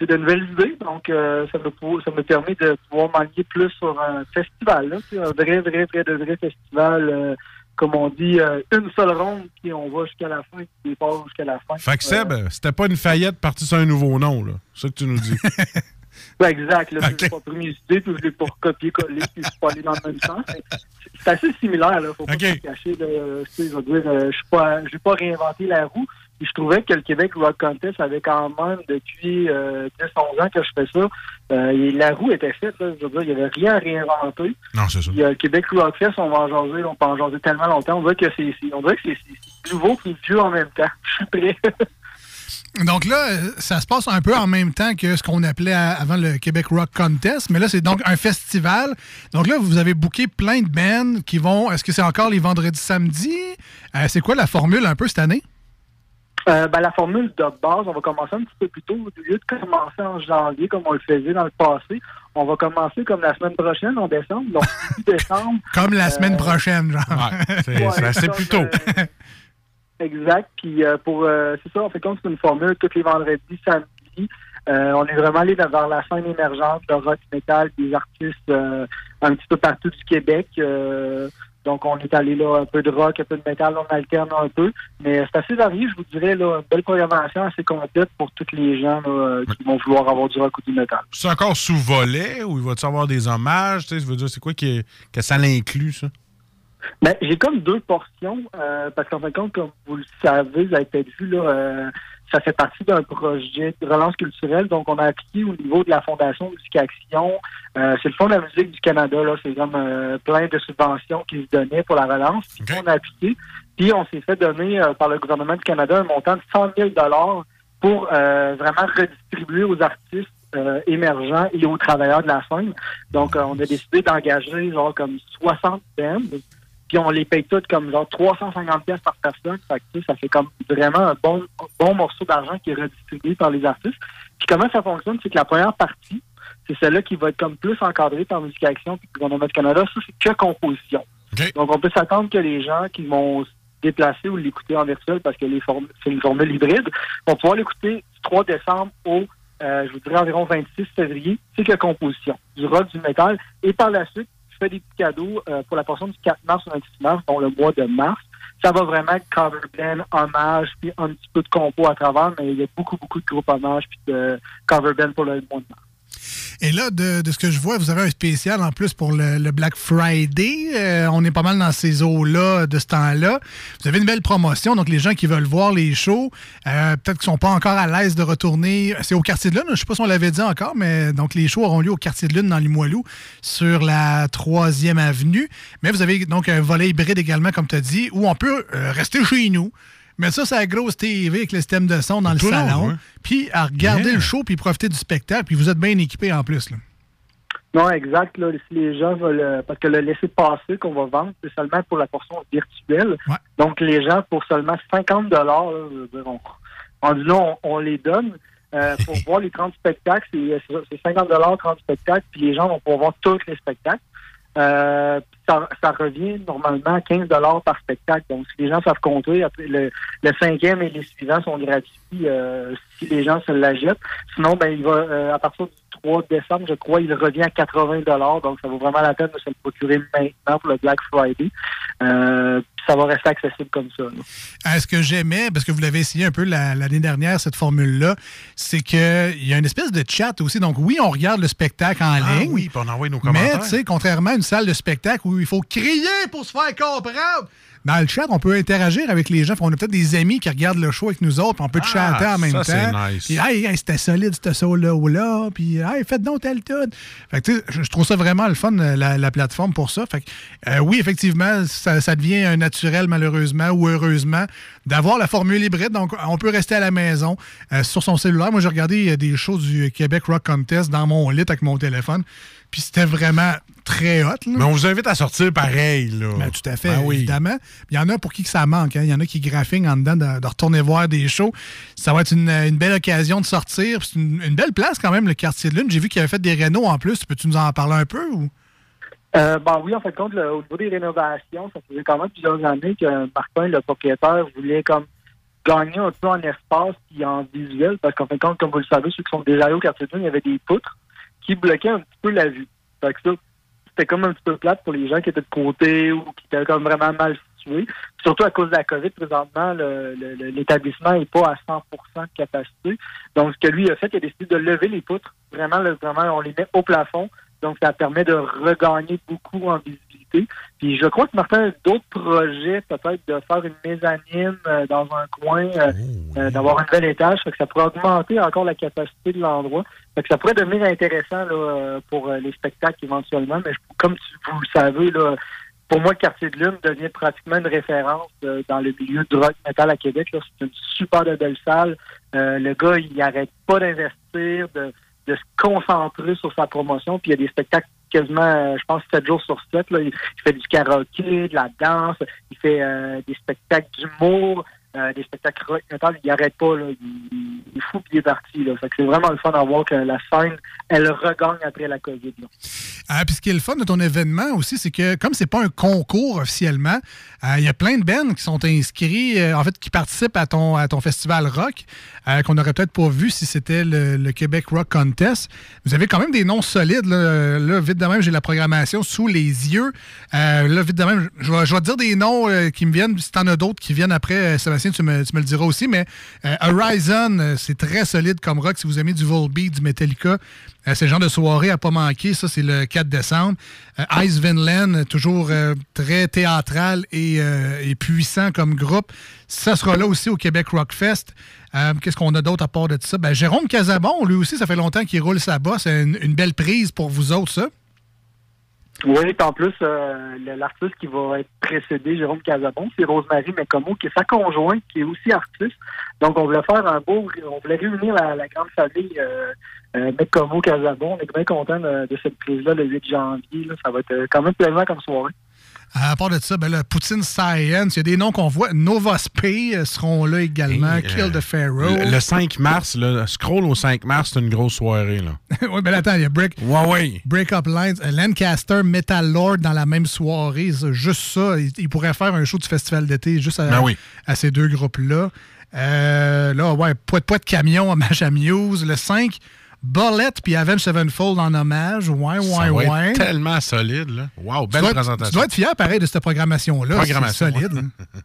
c'est de nouvelles idées. Donc, euh, ça, me, ça me permet de pouvoir m'aligner plus sur un festival. Là, un vrai, vrai, vrai, de vrai festival. euh, comme on dit, euh, une seule ronde, puis on va jusqu'à la fin, puis on part jusqu'à la fin. Fait que Seb, c'était pas une faillite partie sur un nouveau nom, là. C'est ça que tu nous dis. Ouais, exact. Là, Ok. Je pas pris mes idées, puis je l'ai pas recopié-collé, puis je suis pas allé dans le même sens. C'est- assez similaire, là. Faut pas se cacher. là. Je veux dire, euh, je suis pas, j'ai pas réinventé la roue. Puis je trouvais que le Québec Rock Contest avait quand même, depuis euh, 10-11 ans que je fais ça, euh, et la roue était faite. Là. Je veux dire, il n'y avait rien à réinventer. Non, c'est ça. Puis, euh, le Québec Rock Fest, on va en jaser, on peut en jaser tellement longtemps. On dirait que c'est, c'est- on dirait que c'est nouveau et vieux en même temps. Je suis prêt. Donc là, euh, ça se passe un peu en même temps que ce qu'on appelait avant le Québec Rock Contest, mais là, c'est donc un festival. Donc là, vous avez booké plein de bands qui vont. Est-ce que c'est encore les vendredis, samedis? Euh, c'est quoi la formule un peu cette année? Euh, ben, la formule de base, on va commencer un petit peu plus tôt. Au lieu de commencer en janvier comme on le faisait dans le passé, on va commencer comme la semaine prochaine, en décembre. Donc, début décembre. Comme la Euh, semaine prochaine, genre. c'est Ouais, assez plus tôt. Exact. Puis euh, pour euh, c'est ça, on fait comme c'est une formule tous les vendredis, samedis. Euh, on est vraiment allé vers la scène émergente, le rock metal, des artistes euh, un petit peu partout du Québec. Euh, donc on est allé là un peu de rock, un peu de métal, on alterne un peu. Mais c'est assez varié, je vous dirais, là, une belle programmation assez complète pour tous les gens qui vont vouloir avoir du rock ou du métal. C'est encore sous volet ou il va-tu avoir des hommages? Tu veux dire, c'est quoi qui est- que ça l'inclut, ça? Ben, j'ai comme deux portions, euh, parce qu'en fin de compte, comme vous le savez, vous avez peut-être vu, là, euh, ça fait partie d'un projet de relance culturelle. Donc, on a appliqué au niveau de la Fondation Musique Action. Euh, c'est le Fonds de la musique du Canada, là. C'est comme euh, plein de subventions qui se donnaient pour la relance. Puis on a appliqué. Puis on s'est fait donner euh, par le gouvernement du Canada un montant de 100 000 pour euh, vraiment redistribuer aux artistes euh, émergents et aux travailleurs de la scène. Donc, euh, on a décidé d'engager genre comme 60 bands puis on les paye toutes comme genre 350 pièces par personne. Fait que, ça fait comme vraiment un bon, bon morceau d'argent qui est redistribué par les artistes. Puis comment ça fonctionne, c'est que la première partie, c'est celle-là qui va être comme plus encadrée par Musique Action puis le gouvernement du Canada. Ça, c'est que composition. Donc, on peut s'attendre que les gens qui vont se déplacer ou l'écouter en virtuel parce que c'est une formule hybride, vont pouvoir l'écouter du 3 décembre au, euh, je vous dirais, environ 26 février. C'est que composition. Du rock, du métal. Et par la suite, fais des petits cadeaux euh, pour la portion du 4 mars au 26 mars, dont le mois de mars. Ça va vraiment être cover band, hommage, puis un petit peu de compo à travers, mais il y a beaucoup, beaucoup de groupes hommages puis de cover band pour le mois de mars. Et là, de, ce que je vois, vous avez un spécial en plus pour le, Black Friday. Euh, on est pas mal dans ces eaux-là de ce temps-là. Vous avez une belle promotion, donc les gens qui veulent voir les shows, euh, peut-être qu'ils sont pas encore à l'aise de retourner. C'est au Quartier de Lune, je sais pas si on l'avait dit encore, mais donc les shows auront lieu au Quartier de Lune dans Limoilou sur la 3e avenue. Mais vous avez donc un volet hybride également, comme tu as dit, où on peut euh, rester chez nous. Mettre ça sur la grosse TV avec le système de son dans le Tout long, salon, puis à regarder Yeah. le show, puis profiter du spectacle, puis vous êtes bien équipé en plus. Là. Non, exact. Là, si les gens veulent, euh, parce que le laisser passer qu'on va vendre, c'est seulement pour la portion virtuelle. Donc, les gens, pour seulement 50 dollars, on, on dit là, on, on les donne. Euh, pour voir les 30 spectacles, c'est c'est ça, c'est 50 dollars 30 spectacles, puis les gens vont pouvoir voir tous les spectacles. Euh, ça, ça revient normalement à 15 dollars par spectacle. Donc, si les gens savent compter, le, le cinquième et les suivants sont gratuits euh, si les gens se la jettent. Sinon, ben il va euh, à partir du 3 décembre, je crois, il revient à 80 dollars. Donc, ça vaut vraiment la peine de se le procurer maintenant pour le Black Friday. Euh, puis ça va rester accessible comme ça. Ce que j'aimais, parce que vous l'avez essayé un peu la- l'année dernière, cette formule-là, c'est qu'il y a une espèce de chat aussi. Donc, oui, on regarde le spectacle en Ah ligne. oui, puis on envoie nos Mais, commentaires. tu sais, contrairement à une salle de spectacle où il faut crier pour se faire comprendre, dans le chat, on peut interagir avec les gens. On a peut-être des amis qui regardent le show avec nous autres, puis on peut Ah, chatter en même ça, c'est temps. nice. Puis, hey, hey, c'était solide, ce saut-là ou là. Puis, hey, faites donc tel tout. Fait que, je, trouve ça vraiment le fun, euh, la, la plateforme pour ça. Fait que, euh, oui, effectivement, ça, ça devient un naturel, malheureusement ou heureusement, d'avoir la formule hybride. Donc, on peut rester à la maison euh, sur son cellulaire. Moi, j'ai regardé des shows du Québec Rock Contest dans mon lit avec mon téléphone. Puis c'était vraiment très hot. là. Mais on vous invite à sortir pareil, là. Ben, tout à fait, Ben oui. évidemment. Il y en a pour qui que ça manque. hein. Il y en a qui graphiquent en dedans de, de retourner voir des shows. Ça va être une, une belle occasion de sortir. Puis C'est une, une belle place quand même, le quartier de lune. J'ai vu qu'il avait fait des rénaux en plus. Peux-tu nous en parler un peu? Ou? Euh, ben oui, en fait, compte, le- au niveau des rénovations, ça faisait quand même plusieurs années que Martin, le propriétaire, voulait comme gagner un peu en espace et en visuel, parce qu'en fin de compte, comme vous le savez, ceux qui sont déjà allés au quartier de lune, il y avait des poutres qui bloquaient un petit peu la vue. Fait que ça, c'était comme un petit peu plate pour les gens qui étaient de côté ou qui étaient comme vraiment mal situés. Surtout à cause de la COVID, présentement, l'établissement n'est pas à 100 de capacité. Donc, ce que lui a fait, il a décidé de lever les poutres. Vraiment, vraiment, on les met au plafond. Donc, ça permet de regagner beaucoup en visibilité. Puis, je crois que Martin a d'autres projets, peut-être de faire une mezzanine euh, dans un coin, euh, euh, d'avoir un nouvel étage. Fait que ça pourrait augmenter encore la capacité de l'endroit. Fait que ça pourrait devenir intéressant là, euh, pour euh, les spectacles éventuellement. Mais je- comme tu, vous le savez, là, pour moi, le quartier de Lune devient pratiquement une référence euh, dans le milieu du rock metal à Québec. C'est une super de belle salle. Euh, le gars, il n'arrête pas d'investir, de, de se concentrer sur sa promotion. Puis il y a des spectacles quasiment, euh, je pense, 7 jours sur 7. Là. Il, fait du karaoké, de la danse, il fait euh, des spectacles d'humour, euh, des spectacles rock metal. Il n'arrête pas. Il, il est fou puis est parti. C'est vraiment le fun à voir que la scène, elle regagne après la COVID. Ah, puis ce qui est le fun de ton événement aussi, c'est que comme c'est pas un concours officiellement, euh, il y a plein de bands qui sont inscrits, euh, en fait, qui participent à ton, à ton festival rock, euh, qu'on n'aurait peut-être pas vu si c'était le, Québec Rock Contest. Vous avez quand même des noms solides. Là, vite de même, j'ai la programmation sous les yeux. Euh, là, vite de même, je vais, te dire des noms euh, qui me viennent. Si t'en as d'autres qui viennent après, euh, Tu me, tu me le diras aussi. Mais euh, Horizon, euh, c'est très solide comme rock. Si vous aimez du Volbeat, du Metallica, euh, c'est le genre de soirée à pas manquer. Ça, c'est le 4 décembre. Euh, Ice Vinland, toujours très théâtral et, puissant comme groupe. Ça sera là aussi au Québec Rockfest. Qu'est-ce qu'on a d'autre à part de ça? Ben, Jérôme Casabon, lui aussi, ça fait longtemps qu'il roule sa bosse. C'est une, une belle prise pour vous autres, ça. Oui, en plus, euh, l'artiste qui va être précédé, Jérôme Casabon, c'est Rosemary Mecomo, qui est sa conjointe, qui est aussi artiste. Donc, on voulait faire un beau, on voulait réunir la, la grande famille euh, euh, Mecomo Casabon. On est bien content de, de cette prise-là le 8 janvier. là. Ça va être euh, quand même plaisant comme soirée. À part de ça, ben là, Poutine Science, il y a des noms qu'on voit. Euh, seront là également. Hey, Kill euh, the Pharaoh. Le, le 5 mars, là, scroll au 5 mars, c'est une grosse soirée. Là. oui, ben attends, il y a Break, ouais, ouais. Break Up Lines, euh, Lancaster, Metal Lord dans la même soirée. Juste ça, il, il pourrait faire un show du festival d'été juste à, Ben oui. à ces deux groupes-là. Euh, là, ouais, Poit de camion à Maja Muse. Le 5, Bullet puis Avenged Sevenfold en hommage. Ouais, ouais, Ça va ouais. être tellement solide. Là. Wow, Tu belle dois, présentation. tu dois être fier, pareil, de cette programmation-là. Programmation, C'est solide. ouais.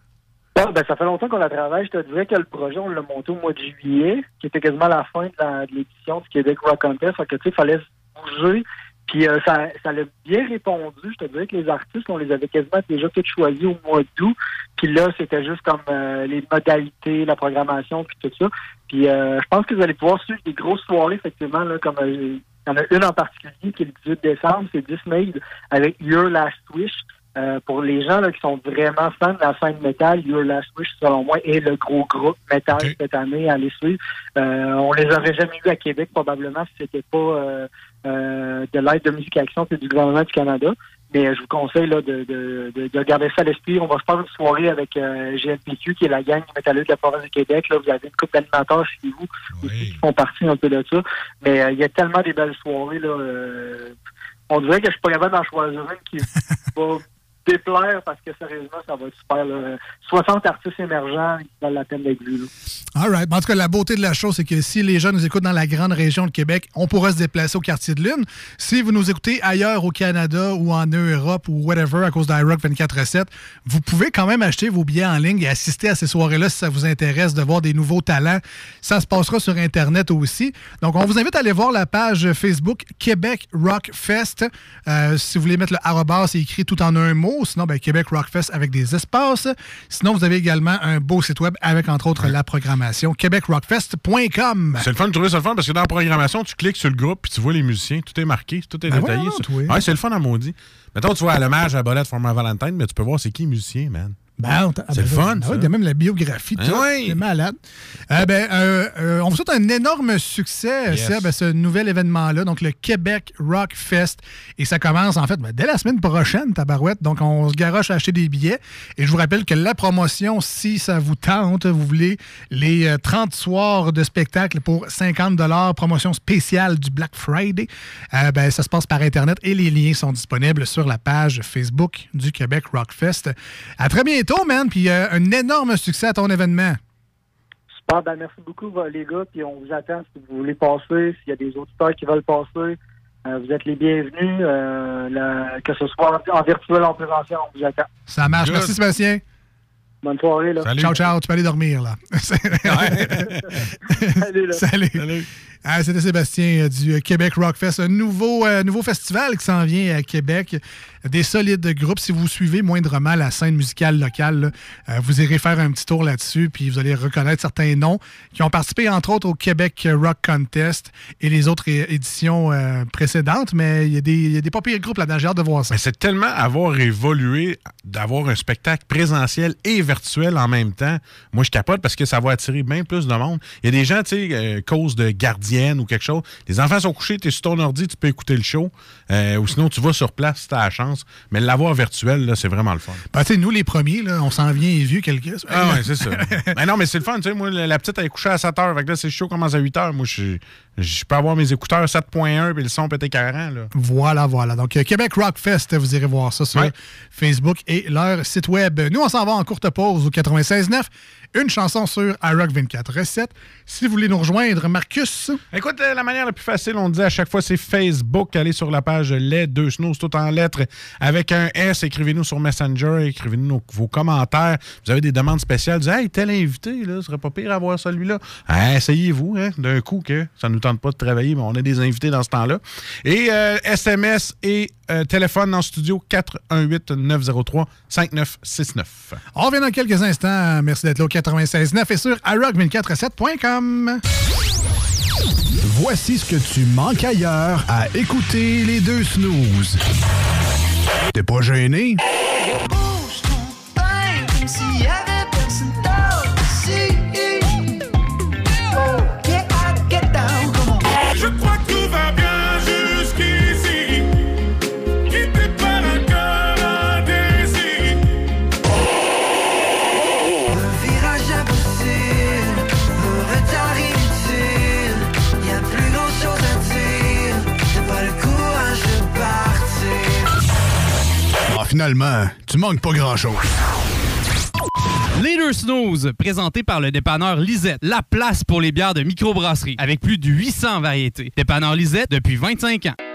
Ah, ben, ça fait longtemps qu'on la travaille. Je te dirais que le projet, on l'a monté au mois de juillet, qui était quasiment la fin de la- de l'édition du Québec Rock Contest. Fait que, tu sais, fallait bouger. Puis euh, ça, ça l'a bien répondu. Je te dirais que les artistes, on les avait quasiment déjà tous choisis au mois d'août. Puis là, c'était juste comme euh, les modalités, la programmation, puis tout ça. Puis euh, je pense que vous allez pouvoir suivre des grosses soirées, effectivement, là, comme euh, il y en a une en particulier qui est le 18 décembre, c'est Disney avec Your Last Wish. Euh, pour les gens là, qui sont vraiment fans de la scène métal, Your Last Wish, selon moi, est le gros groupe métal cette année à les suivre. Euh, on les aurait jamais eu à Québec, probablement, si c'était pas euh, euh, de l'aide de Musique Action et du gouvernement du Canada. Mais euh, je vous conseille là, de, de, de, de garder ça à l'esprit. On va se faire une soirée avec euh, GNPQ, qui est la gang métalleux de la province du Québec. Là, vous avez une couple d'animateurs chez vous aussi qui font partie un peu de ça. Mais euh, il y a tellement des belles soirées. Là, euh, on dirait que je suis pas capable d'en choisir une qui va déplaire parce que sérieusement, ça va être super. Là. 60 artistes émergents qui valent la peine d'être vus. All right. En tout cas, la beauté de la chose, c'est que si les gens nous écoutent dans la grande région de Québec, on pourra se déplacer au quartier de Lune. Si vous nous écoutez ailleurs au Canada ou en Europe ou whatever à cause d'iRock 24-7, vous pouvez quand même acheter vos billets en ligne et assister à ces soirées-là si ça vous intéresse de voir des nouveaux talents. Ça se passera sur Internet aussi. Donc, on vous invite à aller voir la page Facebook Québec Rock Fest. Euh, si vous voulez mettre le arrobas, c'est écrit tout en un mot. Sinon, ben, Québec Rock Fest avec des espaces. Sinon, vous avez également un beau site web avec, entre autres, la programmation québecrockfest.com. C'est le fun de trouver ça le fun parce que dans la programmation, tu cliques sur le groupe puis tu vois les musiciens, tout est marqué, tout est Ben détaillé. Ouais, c'est le fun à maudit. Mettons, tu vois à l'hommage à Bolette Format Valentine, mais tu peux voir c'est qui musicien, man. Ben, on- ah, C'est ben, le fun, Il y a même la biographie. Hein, oui. C'est malade. Euh, ben, euh, euh, on vous souhaite un énorme succès, Yes. Seb, à ce nouvel événement-là, donc le Québec Rock Fest. Et ça commence, en fait, ben, dès la semaine prochaine, Tabarouette. Donc, on se garoche à acheter des billets. Et je vous rappelle que la promotion, si ça vous tente, vous voulez les euh, 30 soirs de spectacle pour 50 promotion spéciale du Black Friday, ben, ça se passe par Internet et les liens sont disponibles sur la page Facebook du Québec Rock Fest. À très bientôt, man. Puis euh, un énorme succès à ton événement. Super, ben merci beaucoup, les gars. Puis on vous attend si vous voulez passer, s'il y a des auditeurs qui veulent passer. euh, vous êtes les bienvenus, euh, la- que ce soit en, en virtuel ou en présentiel, on vous attend. Ça marche. Good. Merci, Sébastien. Bonne soirée, là. Ciao, ciao. Tu peux aller dormir, là. Salut, là. Salut. Ah, C'était Sébastien du Québec Rockfest, un nouveau, euh, nouveau festival qui s'en vient à Québec. Des solides groupes. Si vous suivez moindrement la scène musicale locale, euh, vous irez faire un petit tour là-dessus, puis vous allez reconnaître certains noms qui ont participé, entre autres, au Québec Rock Contest et les autres éditions euh, précédentes. Mais il y a des, y pas pires groupes là-dedans. J'ai hâte de voir ça. C'est tellement avoir évolué d'avoir un spectacle présentiel et virtuel en même temps. Moi, je capote parce que ça va attirer bien plus de monde. Il y a des gens, tu sais, euh, cause de gardienne ou quelque chose. Les enfants sont couchés, tu es sur ton ordi, tu peux écouter le show. Ou sinon, tu vas sur place si tu as la chance. Mais l'avoir virtuel, c'est vraiment le fun. Ben, tu sais, nous, les premiers, là, on s'en vient vieux quelques. Ah ouais, c'est ça. mais non, mais c'est le fun, tu sais. Moi, la petite, elle est couchée à 7 h. Fait que là, c'est show commence à 8 h. Moi, je je peux avoir mes écouteurs 7.1 puis le son peut être écœurant, là. Voilà, voilà. Donc, euh, Québec Rock Fest, vous irez voir ça sur Ouais. Facebook et leur site web. Nous, on s'en va en courte pause au 96.9. Une chanson sur iRock 24.7. Si vous voulez nous rejoindre, Marcus. Écoute, euh, la manière la plus facile, on dit à chaque fois, c'est Facebook. Allez sur la page Les Deux Snows, tout en lettres, avec un S. Écrivez-nous sur Messenger, écrivez-nous vos commentaires. Vous avez des demandes spéciales. Dites, hey, tel invité, là, ce serait pas pire à voir celui-là. Ah, essayez-vous, hein, d'un coup, que ça nous tente pas de travailler, mais on a des invités dans ce temps-là. Et euh, SMS et euh, téléphone en studio 418-903-5969. On revient dans quelques instants. Merci d'être là au 96.9 et sur iRock247.com. Voici ce que tu manques ailleurs à écouter les deux snooze. T'es pas gêné? Finalement, tu manques pas grand-chose. Les deux snooze, présenté par le dépanneur Lisette, la place pour les bières de microbrasserie, avec plus de 800 variétés. Dépanneur Lisette depuis 25 ans.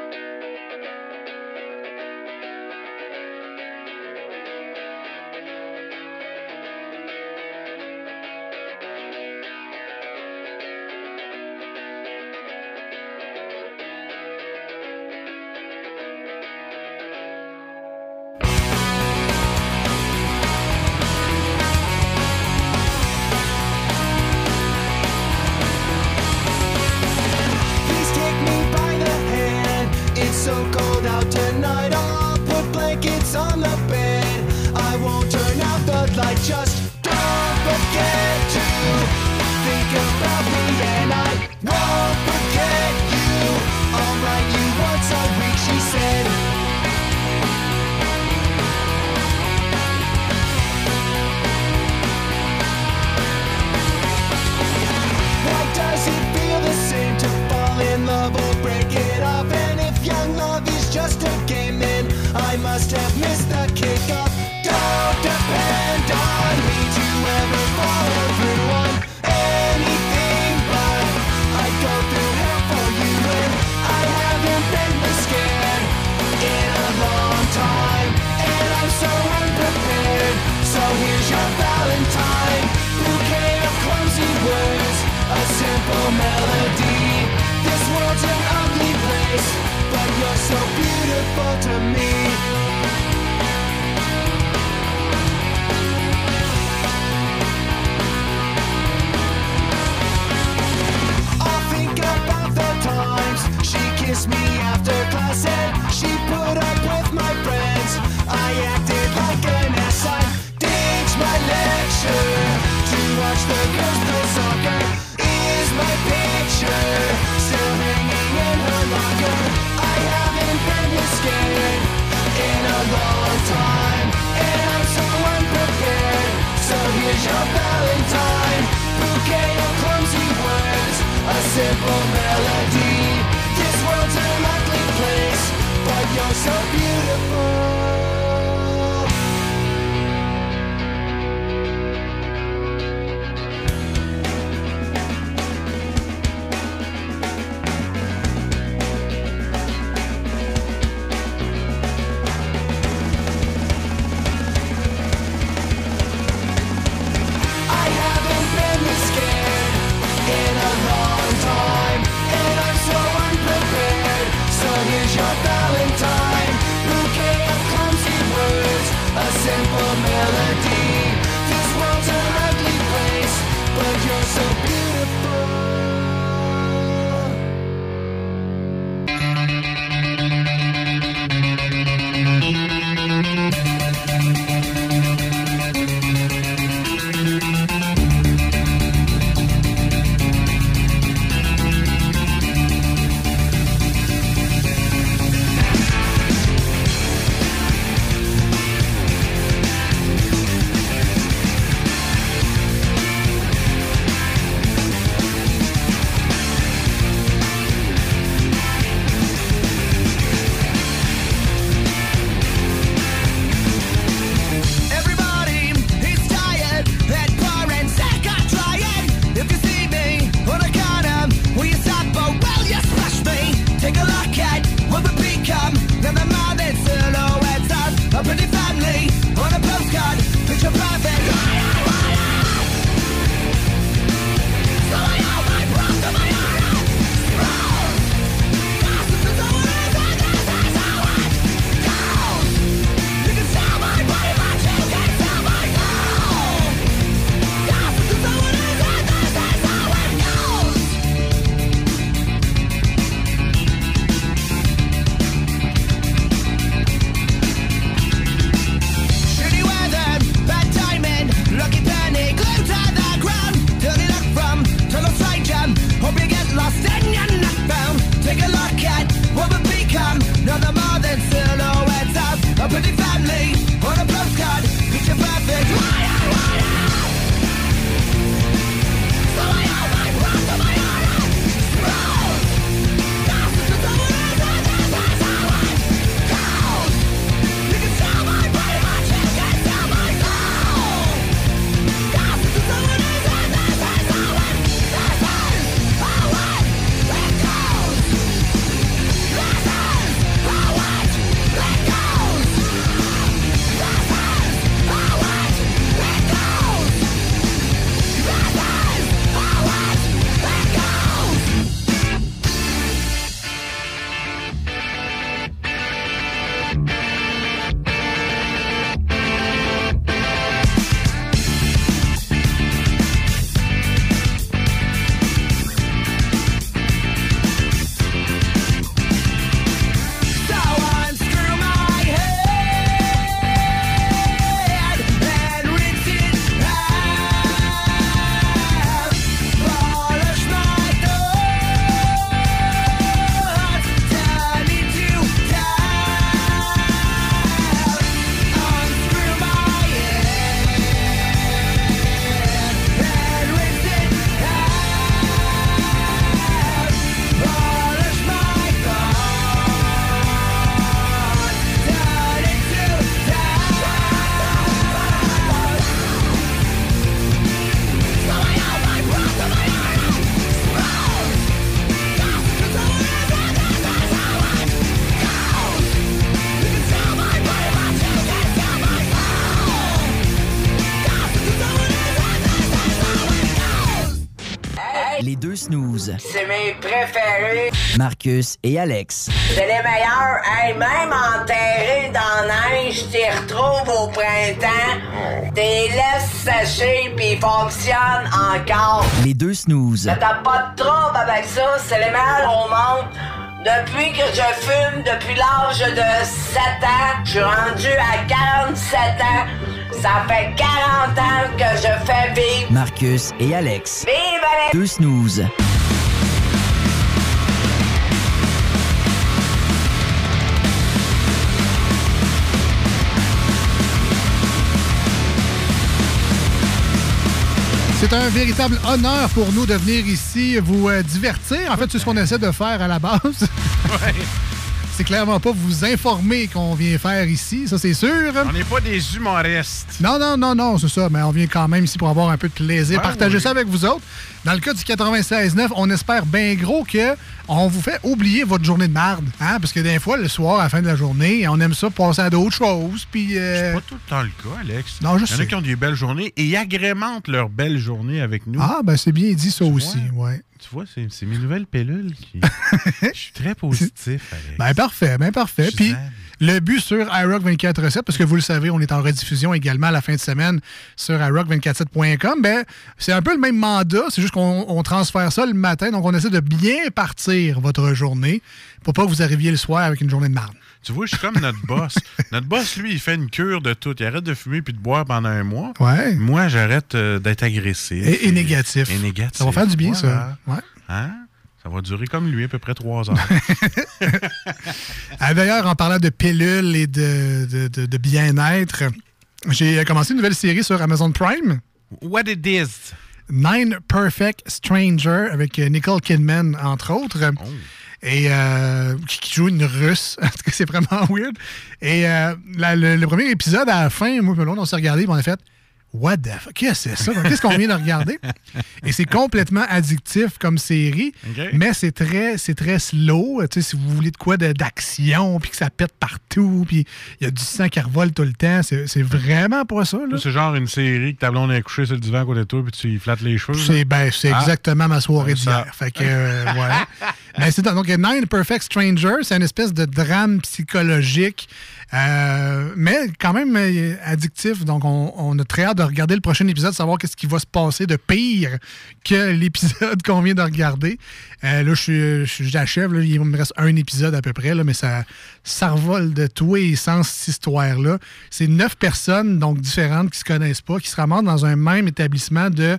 Mes préférés. Marcus et Alex. C'est les meilleurs. Hey, même enterrés dans la neige, t'y retrouves au printemps. T'es laisses sécher puis ils fonctionnent encore. Les deux snooze. T'as pas de trouble avec ça. C'est les meilleurs au monde. Depuis que je fume, depuis l'âge de 7 ans, je suis rendu à 47 ans. Ça fait 40 ans que je fais vivre. Marcus et Alex. Vive Alex! Deux snooze. C'est un véritable honneur pour nous de venir ici vous euh, divertir. En fait, c'est ce qu'on essaie de faire à la base. C'est clairement pas vous informer qu'on vient faire ici, ça c'est sûr. On n'est pas des humoristes. Non, non, non, non, c'est ça. Mais on vient quand même ici pour avoir un peu de plaisir, Ouais, partager oui. ça avec vous autres. Dans le cas du 96.9, on espère bien gros que on vous fait oublier votre journée de marde. Hein? Parce que des fois, le soir, à la fin de la journée, on aime ça passer à d'autres choses. Puis. euh, C'est pas tout le temps le cas, Alex. Non, je Il y en a qui ont des belles journées et agrémentent leurs belles journées avec nous. Ah, ben c'est bien dit ça aussi, ouais. Tu vois, c'est mes nouvelles pilules qui. Je suis très positif, Alex. Ben parfait, ben parfait. Je Puis le but sur iRock 24.7, parce que vous le savez, on est en rediffusion également à la fin de semaine sur iRock247.com, ben c'est un peu le même mandat, c'est juste qu'on on transfère ça le matin, donc on essaie de bien partir votre journée pour pas que vous arriviez le soir avec une journée de marde. Tu vois, je suis comme notre boss. notre boss, lui, il fait une cure de tout. Il arrête de fumer puis de boire pendant un mois. Ouais. Moi, j'arrête euh, d'être agressif. Et, et négatif. Et négatif. Ça va faire du bien, ça. Ouais. Hein? Ça va durer comme lui, à peu près trois heures. Ah, D'ailleurs, en parlant de pilules et de, de- de- de bien-être, j'ai commencé une nouvelle série sur Amazon Prime. What it is? Nine Perfect Stranger avec euh, Nicole Kidman, entre autres. Et euh, qui, joue une russe. En tout cas, c'est vraiment weird. Et euh, le, premier épisode, à la fin, moi et on s'est regardé et on fait What the fuck? Qu'est-ce que c'est ça? Qu'est-ce qu'on vient de regarder? Et c'est complètement addictif comme série, mais c'est très, c'est très slow. Tu sais, si vous voulez de quoi d'action, puis que ça pète partout, puis il y a du sang qui revole tout le temps, c'est vraiment pas ça. C'est genre une série que ta blonde est couchée sur le divan à côté de toi puis tu flattes les cheveux. C'est ben, c'est Ah. exactement ma soirée d'hier. Fait que, euh, voilà. Mais c'est donc Nine Perfect Strangers, c'est une espèce de drame psychologique, euh, mais quand même euh, addictif. Donc, on, on a très hâte de regarder le prochain épisode, savoir qu'est-ce qui va se passer de pire que l'épisode qu'on vient de regarder. Euh, là, je je j'achève. Il me reste un épisode à peu près, là, mais ça, ça revole de tous les sens, cette histoire-là. C'est neuf personnes, donc différentes, qui se connaissent pas, qui se ramassent dans un même établissement de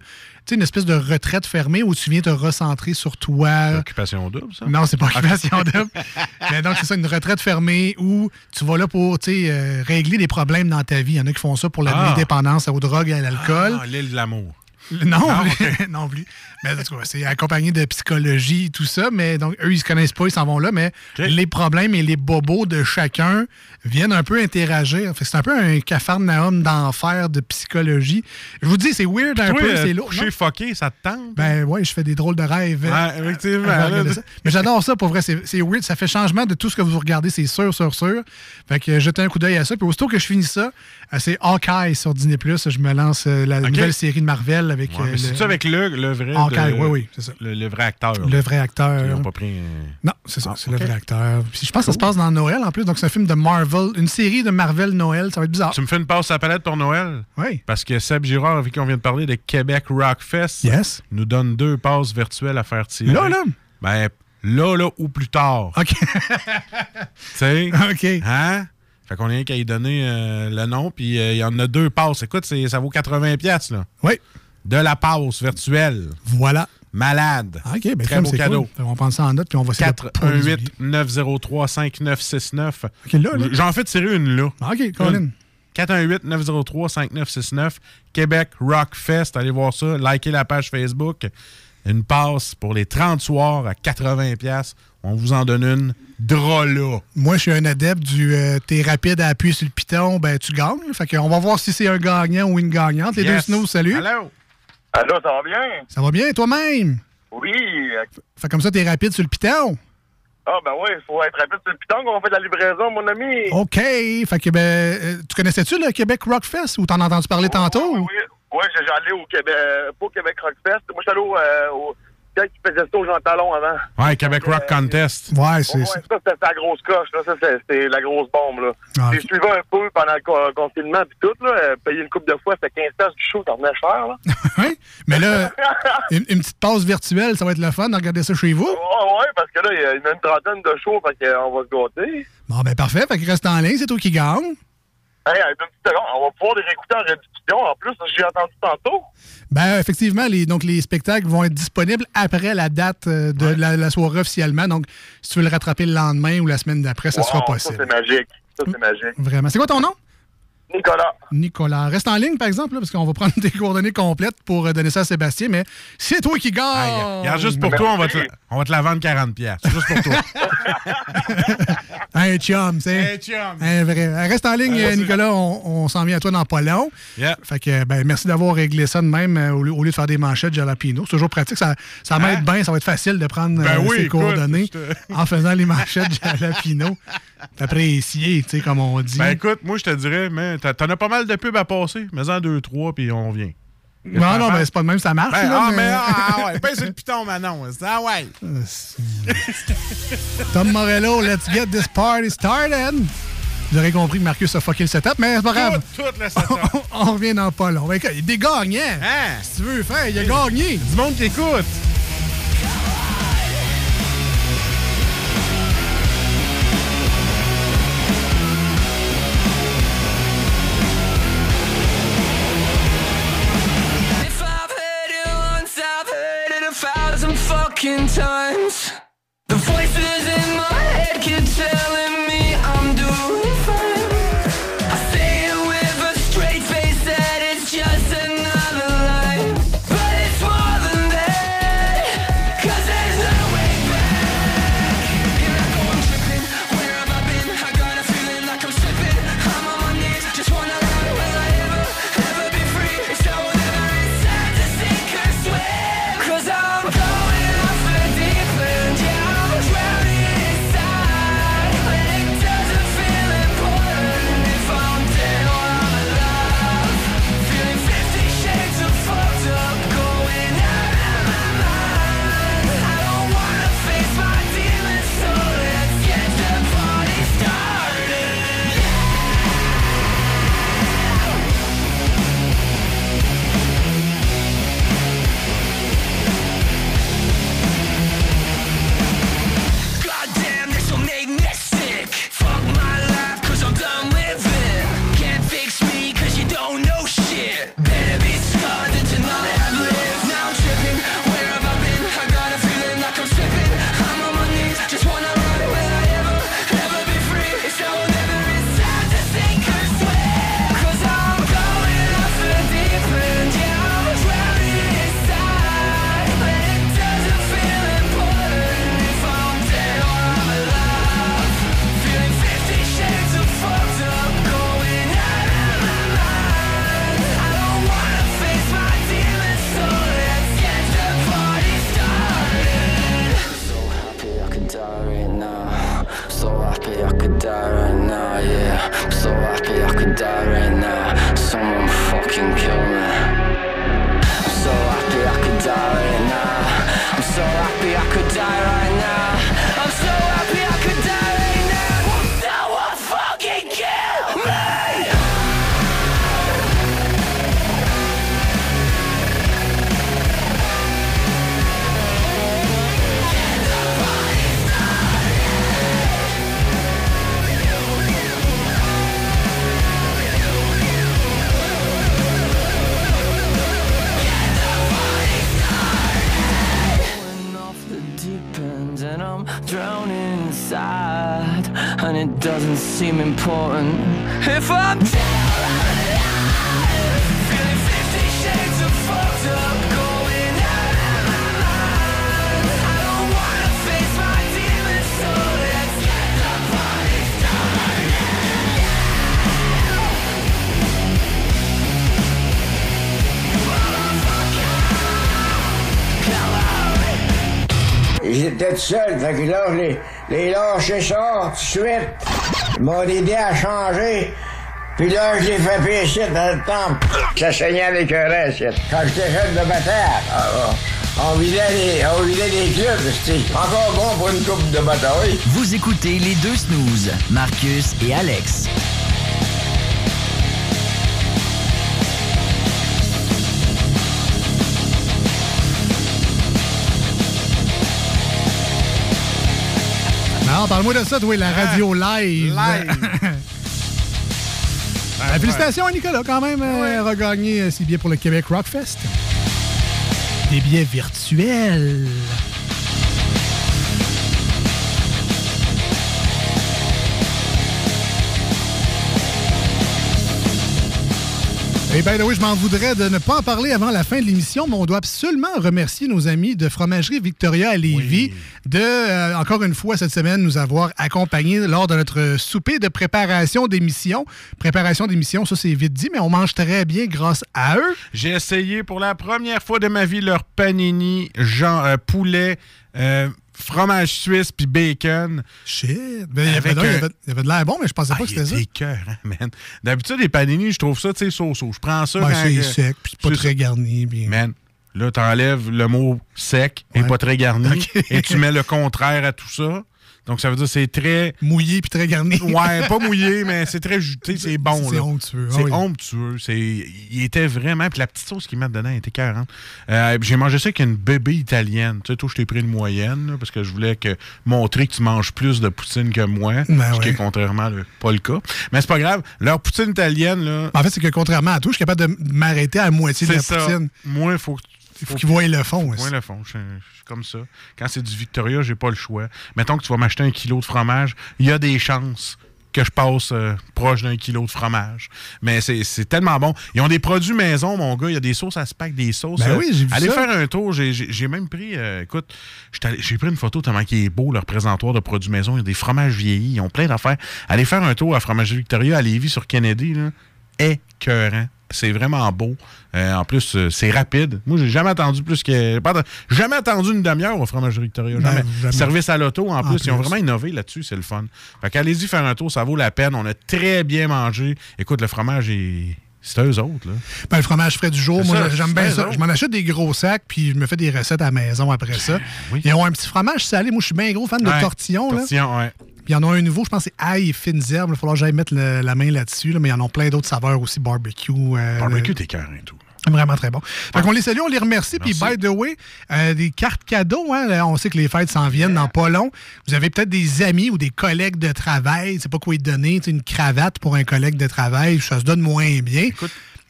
sais, une espèce de retraite fermée où tu viens te recentrer sur toi. Occupation double, ça? Non, c'est pas occupation double. Mais donc, c'est ça, une retraite fermée où tu vas là pour tu sais, euh, régler des problèmes dans ta vie. Il y en a qui font ça pour la Ah. dépendance aux drogues et à l'alcool. Ah, l'île de l'amour. Non, Ah, plus- non plus. Mais c'est accompagné de psychologie, tout ça. Mais donc, eux, ils se connaissent pas, ils s'en vont là. Mais les problèmes et les bobos de chacun viennent un peu interagir. Fait C'est un peu un cafarnaum d'enfer de psychologie. Je vous dis, c'est weird un Toi, peu, euh, c'est lourd. coucher non? fucké, ça te tente? Ben ouais, je fais des drôles de rêves. Effectivement, là. ça. Mais j'adore ça, pour vrai. C'est weird. Ça fait changement de tout ce que vous regardez, c'est sûr, sûr, sûr. Fait que euh, jetez un coup d'œil à ça. Puis aussitôt que je finis ça, euh, c'est Hawkeye sur Disney+. Je me lance la nouvelle série de Marvel avec... Ouais, euh, c'est le- ça avec le, le vrai. Hawkeye, de- oui, oui, c'est ça. Le, le vrai acteur? Le vrai acteur. Ils n'ont pas pris. un- Non, c'est ça, Ah, c'est le vrai acteur. Puis je pense que ça se passe dans Noël en plus, donc c'est un film de Marvel, une série de Marvel Noël, ça va être bizarre. Tu me fais une passe à la palette pour Noël? Oui. Parce que Seb Girard, avec qui on vient de parler de Québec Rock Fest, Yes. nous donne deux passes virtuelles à faire tirer. Là, là? Ben, là, là, ou plus tard. OK. tu sais? OK. Hein? Fait qu'on a rien qu'à y donner euh, le nom, puis euh, il y en a deux passes. Écoute, ça vaut 80$, piastres, là. Oui. De la passe virtuelle. Voilà. Malade. OK, ben Très beau cadeau. cool. Qu'on prend ça en note, puis on va essayer de pas les oublier. 418-903-5969. OK, là, là. J'en fais tirer une là. OK, Colin. 418-903-5969. Québec Rock Fest. Allez voir ça. Likez la page Facebook. Une passe pour les 30 soirs à 80$. On vous en donne une. Drôle Moi, je suis un adepte du euh, t'es rapide à appuyer sur le piton, ben tu gagnes. Fait qu'on va voir si c'est un gagnant ou une gagnante. Les Yes. deux snows, salut. Allô? Allô, ça va bien? Ça va bien, toi-même? Oui. Fait comme ça, t'es rapide sur le piton? Ah, ben oui, il faut être rapide sur le piton quand on fait de la livraison, mon ami. OK. Fait que, ben, euh, tu connaissais-tu le Québec Rock Fest ou t'en as entendu parler tantôt? Oui, oui, j'ai j'ai allé au Québec, pas au Québec Rockfest. Moi, je suis allé au, euh, au, Quand il faisait ça aux Jean Talon avant. Ouais, Québec Rock Contest. Ouais, c'est Ouais, ça, c'était la grosse coche, là. Ça, c'est- c'était la grosse bombe, là. Ah, J'ai suivi un peu pendant le co- confinement, puis tout, là. euh, Payer une coupe de fois, c'était 15 piastres du show, ça revenait cher, là. Mais là, une, une petite pause virtuelle, ça va être le fun de regarder ça chez vous. Ouais, ouais, parce que là, il y a une trentaine de shows, fait qu'on va se gâter. Bon, ben parfait. Fait qu'il reste en ligne, c'est toi qui gagne. Hey, on va pouvoir les réécouter en rediffusion. En plus, j'ai entendu tantôt. Ben, effectivement, les, donc les spectacles vont être disponibles après la date euh, de la, la soirée officiellement. Donc, si tu veux le rattraper le lendemain ou la semaine d'après, ça Wow, sera Ça, possible. c'est magique. Ça, c'est magique. Vraiment. C'est quoi ton nom? Nicolas. Nicolas. Reste en ligne, par exemple, là, parce qu'on va prendre tes coordonnées complètes pour euh, donner ça à Sébastien, mais c'est toi qui gagne! Regarde, juste pour toi, on va, te, on va te la vendre 40$. piastres. Juste pour toi. Un chum, c'est. Un chum. Un vrai. Reste en ligne, euh, Nicolas. On, on s'en vient à toi dans pas long. Yeah. Fait que, ben, merci d'avoir réglé ça de même euh, au, lieu, au lieu de faire des manchettes jalapino. C'est toujours pratique. Ça, ça m'aide bien. Ça va être facile de prendre Hein? Ben euh, oui, écoute, coordonnées te- en faisant les manchettes jalapino. Apprécier, tu sais, comme on dit. Ben écoute, moi je te dirais, mais t'en as pas mal de pubs à passer. Mais en deux, trois, puis on vient. non, non, ben, c'est pas de même, ça marche. Ben, là, ah, mais- mais ah, ah, ouais, pince le piton, Manon. Ah ouais. Tom Morello, let's get this party started. Vous aurez compris que Marcus a fucké le setup, mais c'est pas grave. Tout, tout le setup. On revient dans pas long. Ben, il des gagnants. Hein? Si tu veux faire, il a gagné. Du monde qui écoute. broken times. Lâché ça tout de suite. Ils m'ont aidé à changer. Puis là, je l'ai fait pisser dans le temple. Ça saignait avec un reste. Quand j'étais jeune de bataille. Ah. On vidait les, on vidait les clubs, c'est encore bon pour une coupe de bataille. Vous écoutez les deux snooze, Marcus et Alex. Non, parle-moi de ça, toi, la radio live. live. Euh, félicitations à Nicolas, quand même, euh, regagné euh, ses billets pour le Québec Rockfest. Des billets virtuels. Et bien, oui, je m'en voudrais de ne pas en parler avant la fin de l'émission, mais on doit absolument remercier nos amis de Fromagerie Victoria à Lévis de, euh, encore une fois, cette semaine, nous avoir accompagnés lors de notre souper de préparation d'émission. Préparation d'émission, ça c'est vite dit, mais on mange très bien grâce à eux. J'ai essayé pour la première fois de ma vie leur panini, genre euh, poulet, euh, fromage suisse puis bacon. Shit! Ben, il y avait- il y avait- il y avait de l'air bon, mais je pensais pas que c'était ça. Cœur, hein, man. D'habitude, les panini, je trouve ça, tu sais, so-so. Je prends ça quand c'est sec, puis pas très garni. Man, là, t'enlèves le mot sec et pas très garni et tu mets le contraire à tout ça. Donc, ça veut dire que c'est très... Mouillé puis très garni. Ouais, pas mouillé, mais c'est très juté, c'est bon. C'est là. onctueux, ah C'est oui. onctueux. C'est... Il était vraiment... Puis la petite sauce qu'ils mettent dedans était 40. J'ai mangé ça avec une bébé italienne. Tu sais, toi, je t'ai pris une moyenne là, parce que je voulais que montrer que tu manges plus de poutine que moi. Ben ce qui ouais. est contrairement le- pas le cas. Mais c'est pas grave. Leur poutine italienne, là... En fait, c'est que contrairement à tout, je suis capable de m'arrêter à la moitié de la ça. poutine. Moi, il faut que. Il faut qu'ils voient le fond. Ouais, aussi. le fond. Je, suis comme ça. Quand c'est du Victoria, j'ai pas le choix. Mettons que tu vas m'acheter un kilo de fromage, il y a des chances que je passe euh, proche d'un kilo de fromage. Mais c'est c'est tellement bon. Ils ont des produits maison, mon gars. Il y a des sauces à spack, des sauces. Ben euh, oui, j'ai vu Allez ça. faire un tour. J'ai- J'ai j'ai même pris, euh, écoute, j'ai pris une photo tellement qu'il est beau, leur présentoir de produits maison. Il y a des fromages vieillis. Ils ont plein d'affaires. Allez faire un tour à Fromagerie Victoria à Lévis sur Kennedy. Là. Écœurant. C'est vraiment beau. Euh, en plus, euh, c'est rapide. Moi, j'ai jamais attendu plus que. jamais attendu une demi-heure au Fromagerie Victoria. Jamais. jamais. Service à l'auto, en, En plus. Ils ont plus. vraiment innové là-dessus. C'est le fun. Fait qu'allez-y faire un tour. Ça vaut la peine. On a très bien mangé. Écoute, le fromage est. C'est eux autres, là. Ben, le fromage frais du jour, moi, j'aime bien ça. autres. Je m'en achète des gros sacs, puis je me fais des recettes à la maison après ça. Ils ont un petit fromage salé. Moi, je suis bien gros fan de Ouais, tortillon. Là. ouais. Puis il y en a un nouveau, je pense que c'est ail et fines herbes. Il va falloir que j'aille mettre le- la main là-dessus. là, mais il y en a plein d'autres saveurs aussi, barbecue. euh, Barbecue, t'es cœur et tout. Vraiment très bon. Fait qu'on les salue, on les remercie. Puis, by the way, euh, des cartes cadeaux, hein, là, on sait que les fêtes s'en viennent dans pas long. Vous avez peut-être des amis ou des collègues de travail, c'est pas quoi y donner, une cravate pour un collègue de travail, ça se donne moins bien.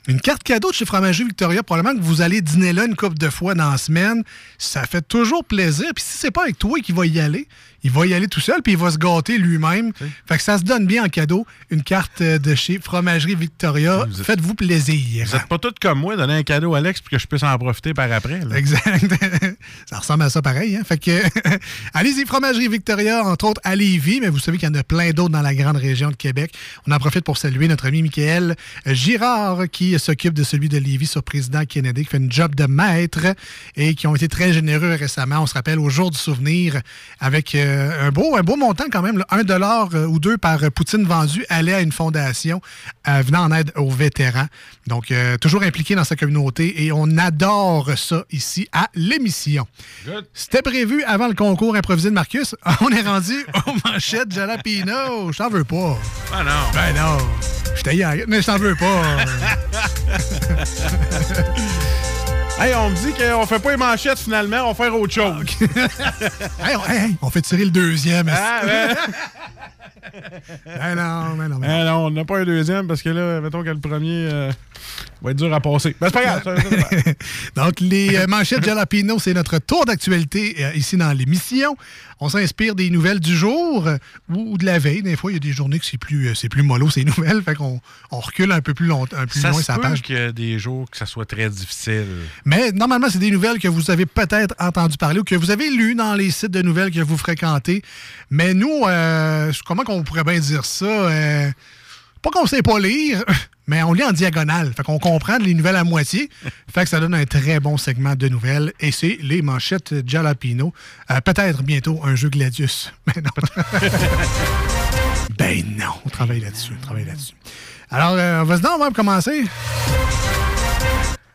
Une carte cadeau de chez Fromager Victoria, probablement que vous allez dîner là une couple de fois dans la semaine. Ça fait toujours plaisir. Puis si c'est pas avec toi qui va y aller, il va y aller tout seul, puis il va se gâter lui-même. Fait que ça se donne bien en cadeau. Une carte euh, de chez Fromagerie Victoria. Faites-vous plaisir. Vous êtes pas tous comme moi, donner un cadeau à Alex pour que je puisse en profiter par après. là. Exact. ça ressemble à ça pareil. Hein? Fait que, allez-y, Fromagerie Victoria, entre autres à Lévis, mais vous savez qu'il y en a plein d'autres dans la grande région de Québec. On en profite pour saluer notre ami Michael Girard, qui s'occupe de celui de Lévis sur Président Kennedy, qui fait une job de maître et qui ont été très généreux récemment. On se rappelle au jour du souvenir avec euh, un, beau, un beau montant quand même, là, un dollar euh, ou deux par poutine vendue allait à une fondation euh, venant en aide aux vétérans. Donc, euh, toujours impliqué dans sa communauté et on adore ça ici à l'émission. C'était prévu avant le concours improvisé de Marcus. On est rendu aux manchettes Jalapino. Je t'en veux pas. Ah non. Ben non. Je t'ai mais je t'en veux pas. Hey, on me dit qu'on fait pas les manchettes finalement, on va faire autre chose. Hey, on, hey, on fait tirer le deuxième. Ah, ben. Ben non, ben non, ben non. Ah non, on n'a pas un deuxième parce que là, mettons que le premier euh, va être dur à passer. Ben, c'est pas grave. Donc, les euh, manchettes Jalapino, c'est notre tour d'actualité euh, ici dans l'émission. On s'inspire des nouvelles du jour euh, ou, ou de la veille. Des fois, il y a des journées que c'est plus, c'est plus mollo, ces nouvelles. Fait qu'on on recule un peu plus, long, un peu plus ça loin sa page. qu'il y a des jours que ça soit très difficile. Mais normalement, c'est des nouvelles que vous avez peut-être entendu parler ou que vous avez lues dans les sites de nouvelles que vous fréquentez. Mais nous, comment qu'on pourrait bien dire ça? Euh, pas qu'on sait pas lire, mais on lit en diagonale. Fait qu'on comprend les nouvelles à moitié. Fait que ça donne un très bon segment de nouvelles. Et c'est les manchettes Jalapino. Euh, peut-être bientôt un jeu Gladius. Mais non. ben non, on travaille là-dessus. On travaille là-dessus. Alors, euh, vas-y donc, on va commencer.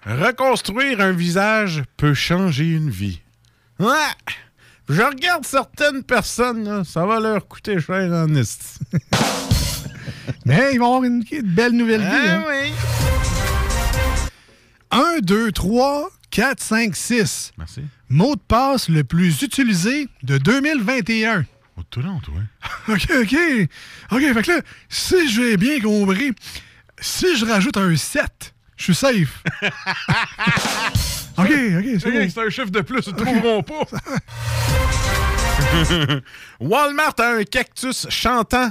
Reconstruire un visage peut changer une vie. Ouais! Je regarde certaines personnes, là, ça va leur coûter cher en esti. Mais ils vont avoir une, une belle nouvelle vie. Ah hein. oui. 1, 2, 3, 4, 5, 6. Merci. Mot de passe le plus utilisé de 2021. Oh, tout long, toi. OK, OK. OK, fait que là, si j'ai bien compris, si je rajoute un 7, je suis safe. OK, OK, c'est bon. C'est un chiffre de plus, ils ne trouveront pas. Walmart a un cactus chantant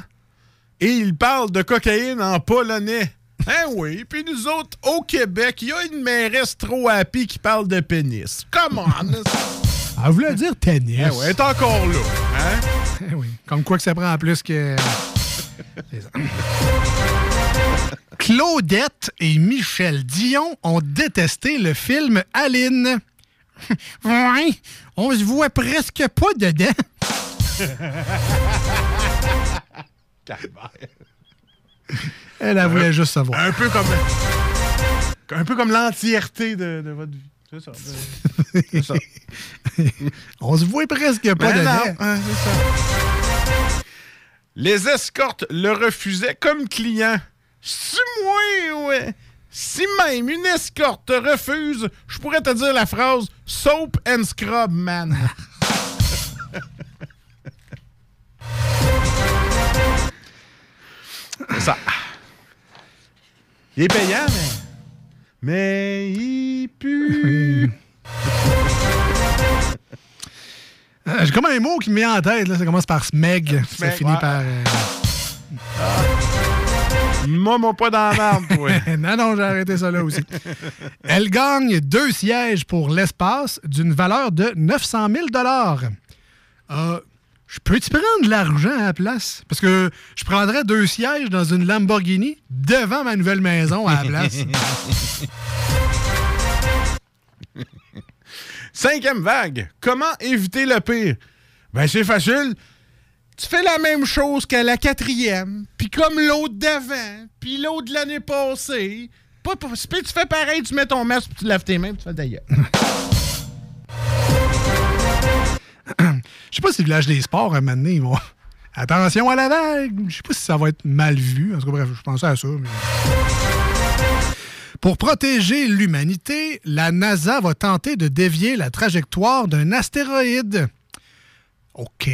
et il parle de cocaïne en polonais. Hein oui, puis nous autres, au Québec, il y a une mairesse trop happy qui parle de pénis. Come on! Elle voulait dire tennis. Eh ouais, elle est encore là. Hein? Eh oui. Comme quoi que ça prend plus que. Claudette et Michel Dion ont détesté le film Aline. ouais, on se voit presque pas dedans. Elle, elle voulait juste savoir. Un peu comme. Un peu comme l'entièreté de, de votre vie. C'est ça. C'est ça. On se voit presque pas Ben dedans. hein, c'est ça. Les escortes le refusaient comme client. Si moi, ouais. Si même une escorte te refuse, je pourrais te dire la phrase Soap and Scrub, man. Ça. Il est payant, mais. Mais il pue. Euh, J'ai comme un mot qui me vient en tête. Là. Ça commence par smeg. Ça finit ouais. par. euh, Moi, mon pas dans toi. non, non, j'ai arrêté ça là aussi. Elle gagne deux sièges pour l'espace d'une valeur de 900 000 euh, Je peux-tu prendre de l'argent à la place? Parce que je prendrais deux sièges dans une Lamborghini devant ma nouvelle maison à la place. Cinquième vague. Comment éviter le pire? Ben, c'est facile. Tu fais la même chose qu'à la quatrième, puis comme l'autre d'avant, puis l'autre de l'année passée. Pas, pas- puis tu fais pareil, tu mets ton masque, puis tu laves tes mains, puis tu fais d'ailleurs. Je sais pas si le village des sports, un moment donné, ils. Attention à la vague! Je sais pas si ça va être mal vu. En tout cas, bref, je pensais à ça. mais- Pour protéger l'humanité, la NASA va tenter de dévier la trajectoire d'un astéroïde. OK.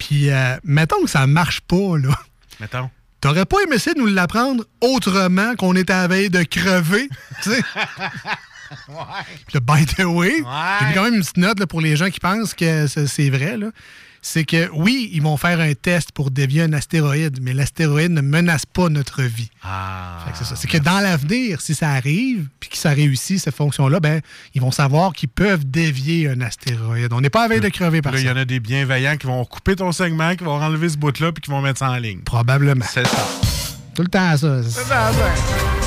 Puis, euh, mettons que ça marche pas, là. Mettons. T'aurais pas aimé ça de nous l'apprendre autrement qu'on était à la veille de crever, tu sais? Puis là, by the way, j'ai quand même une petite note là, pour les gens qui pensent que c'est vrai. là. C'est que oui, ils vont faire un test pour dévier un astéroïde, mais l'astéroïde ne menace pas notre vie. Que c'est ça. C'est que dans l'avenir, si ça arrive, puis que ça réussit, cette fonction-là, ben, ils vont savoir qu'ils peuvent dévier un astéroïde. On n'est pas à veille de crever par Là, il ça. y en a des bienveillants qui vont couper ton segment, qui vont enlever ce bout-là, puis qui vont mettre ça en ligne. Probablement. C'est ça. Tout le temps ça. Le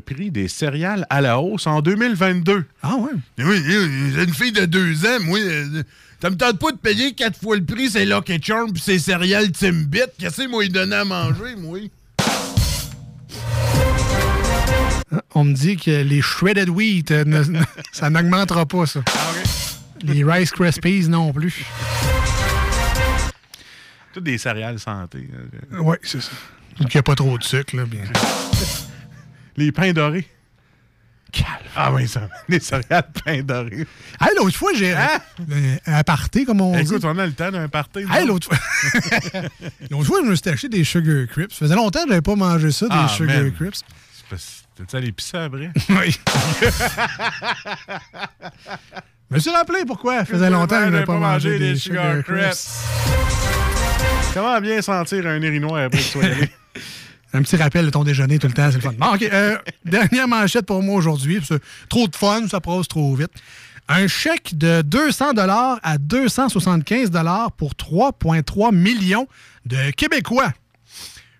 prix des céréales à la hausse en 2022. Ah ouais? Oui, j'ai une fille de deux ans, moi. euh, Ça me tente pas de payer quatre fois le prix, c'est Lucky Charm puis c'est céréales Timbit. Qu'est-ce que moi, il donnait à manger, moi? On me dit que les shredded wheat, euh, ne- ça n'augmentera pas, ça. Les Rice Krispies non plus. Toutes des céréales santé. Oui, c'est ça. Il n'y a pas trop de sucre, là. bien. Les pains dorés. Ah oui, ça. Les céréales pains dorés. Hey, l'autre fois, j'ai. Hein? euh, Un party, comme on Écoute, dit. on a le temps d'un party. Hey, l'autre fois. l'autre fois, je me suis acheté des Sugar Crips. Ça faisait longtemps que je n'avais pas mangé ça, des Ah, Sugar man. Crips. T'as-tu allé pisser après? Oui. Je me suis rappelé pourquoi. Ça faisait longtemps que je n'avais pas mangé des Sugar Crips. Comment bien sentir un érinois après que tu? Un petit rappel de ton déjeuner tout le temps, c'est le fun. Bon, OK. euh, dernière manchette pour moi aujourd'hui. parce que Trop de fun, ça passe trop vite. Un chèque de 200 à 275 pour 3,3 millions de Québécois.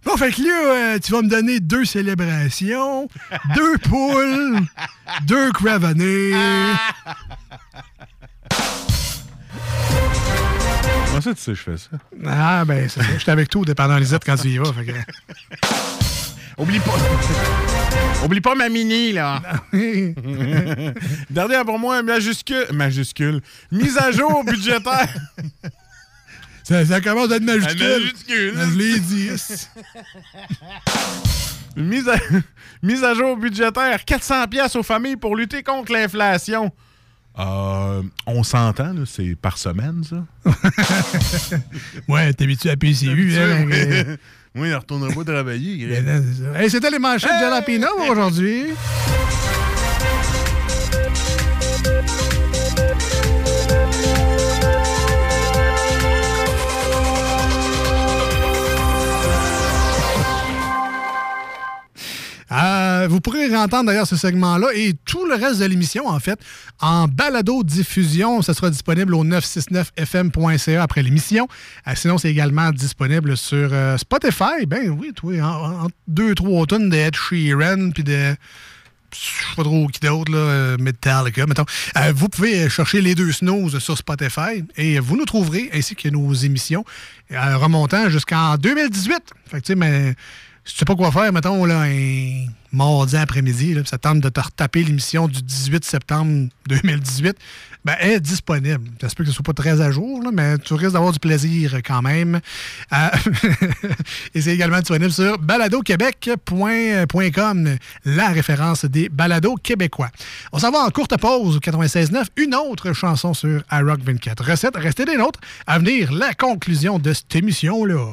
Bon, fait que là, euh, tu vas me donner deux célébrations, deux poules, deux cravonnés. Moi, ça, tu sais, je fais ça? Ah, ben, c'est ça. J'étais avec toi au dépendant Lisette quand tu y vas. Fait que... Oublie pas. Oublie pas ma mini, là. Dernière pour moi, majuscule. Majuscule. Mise à jour budgétaire. Ça, ça commence à être majuscule. À majuscule. Je l'ai dit. Mise à, mise à jour budgétaire, 400 pièces aux familles pour lutter contre l'inflation. Euh, on s'entend, c'est par semaine, ça? ouais, t'es habitué à PCU. Hein, Oui, euh, oui, il ne retournera pas travailler. Hey, C'était les manchettes de Jalapino aujourd'hui. Euh, vous pourrez entendre d'ailleurs ce segment-là et tout le reste de l'émission, en fait, en balado-diffusion. Ça sera disponible au 969fm.ca après l'émission. Euh, sinon, c'est également disponible sur euh, Spotify. Ben oui, toi, en, en deux, trois tonnes de Ed Sheeran puis de je sais pas trop qui d'autre, là, Metallica, mettons. Vous pouvez chercher les deux snooze sur Spotify et vous nous trouverez, ainsi que nos émissions, remontant jusqu'en 2018. Fait que, tu sais, mais si tu sais pas quoi faire, mettons, un mardi après-midi, ça tente de te retaper l'émission du 18 septembre 2018, ben, elle est disponible. J'espère que ce soit pas très à jour, mais tu risques d'avoir du plaisir quand même. Euh, et c'est également disponible sur baladoquebec.com, la référence des balados québécois. On s'en va en courte pause au 96.9, une autre chanson sur iRock 24. Recette, restez des nôtres. À venir, la conclusion de cette émission-là.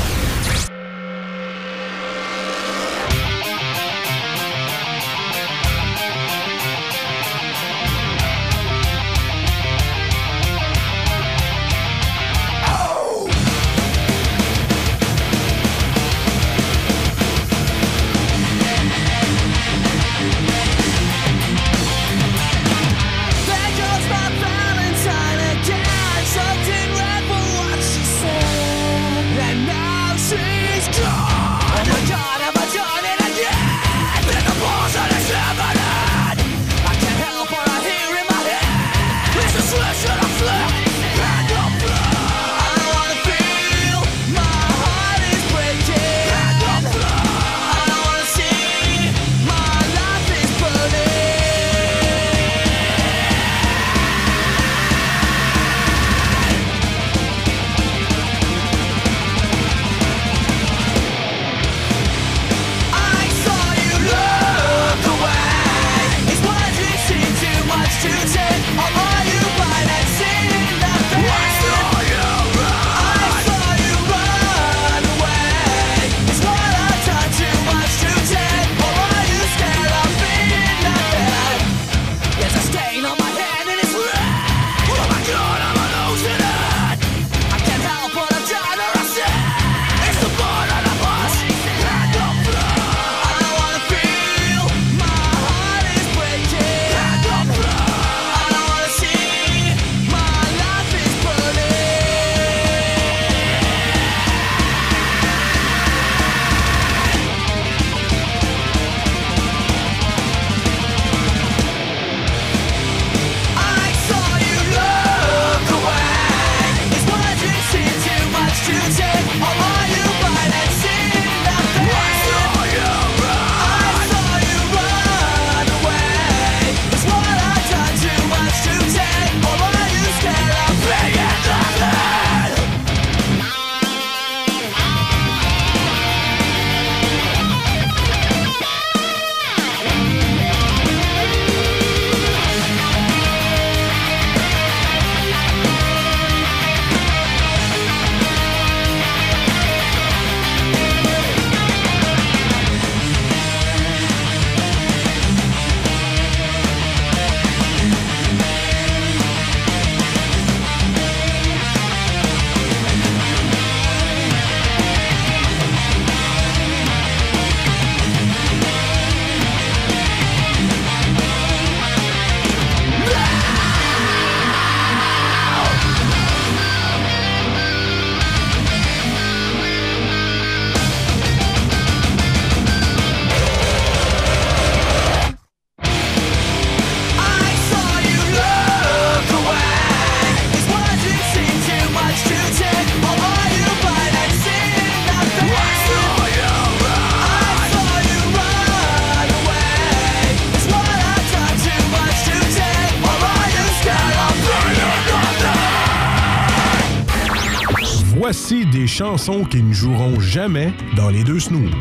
Chansons qui ne joueront jamais dans les deux snooze.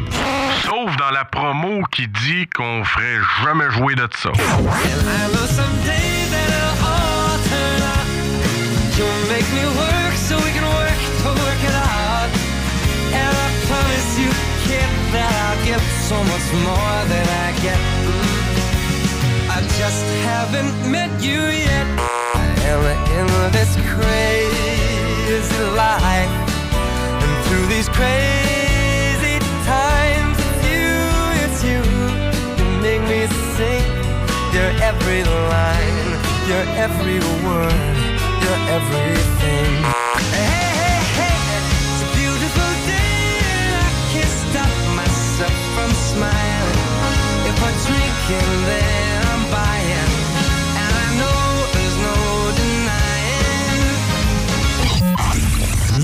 Sauf dans la promo qui dit qu'on ferait jamais jouer de ça. I know someday that it'll all turn out. You'll make me work so we can work to work it out. And I promise you, kid, that I'll give so much more than I get. I just haven't met you yet. I am in this crazy life. Through these crazy times, it's you, it's you. You make me sing your every line, your every word, your everything. Hey, hey, hey, it's a beautiful day and I can't stop myself from smiling. If I drink and then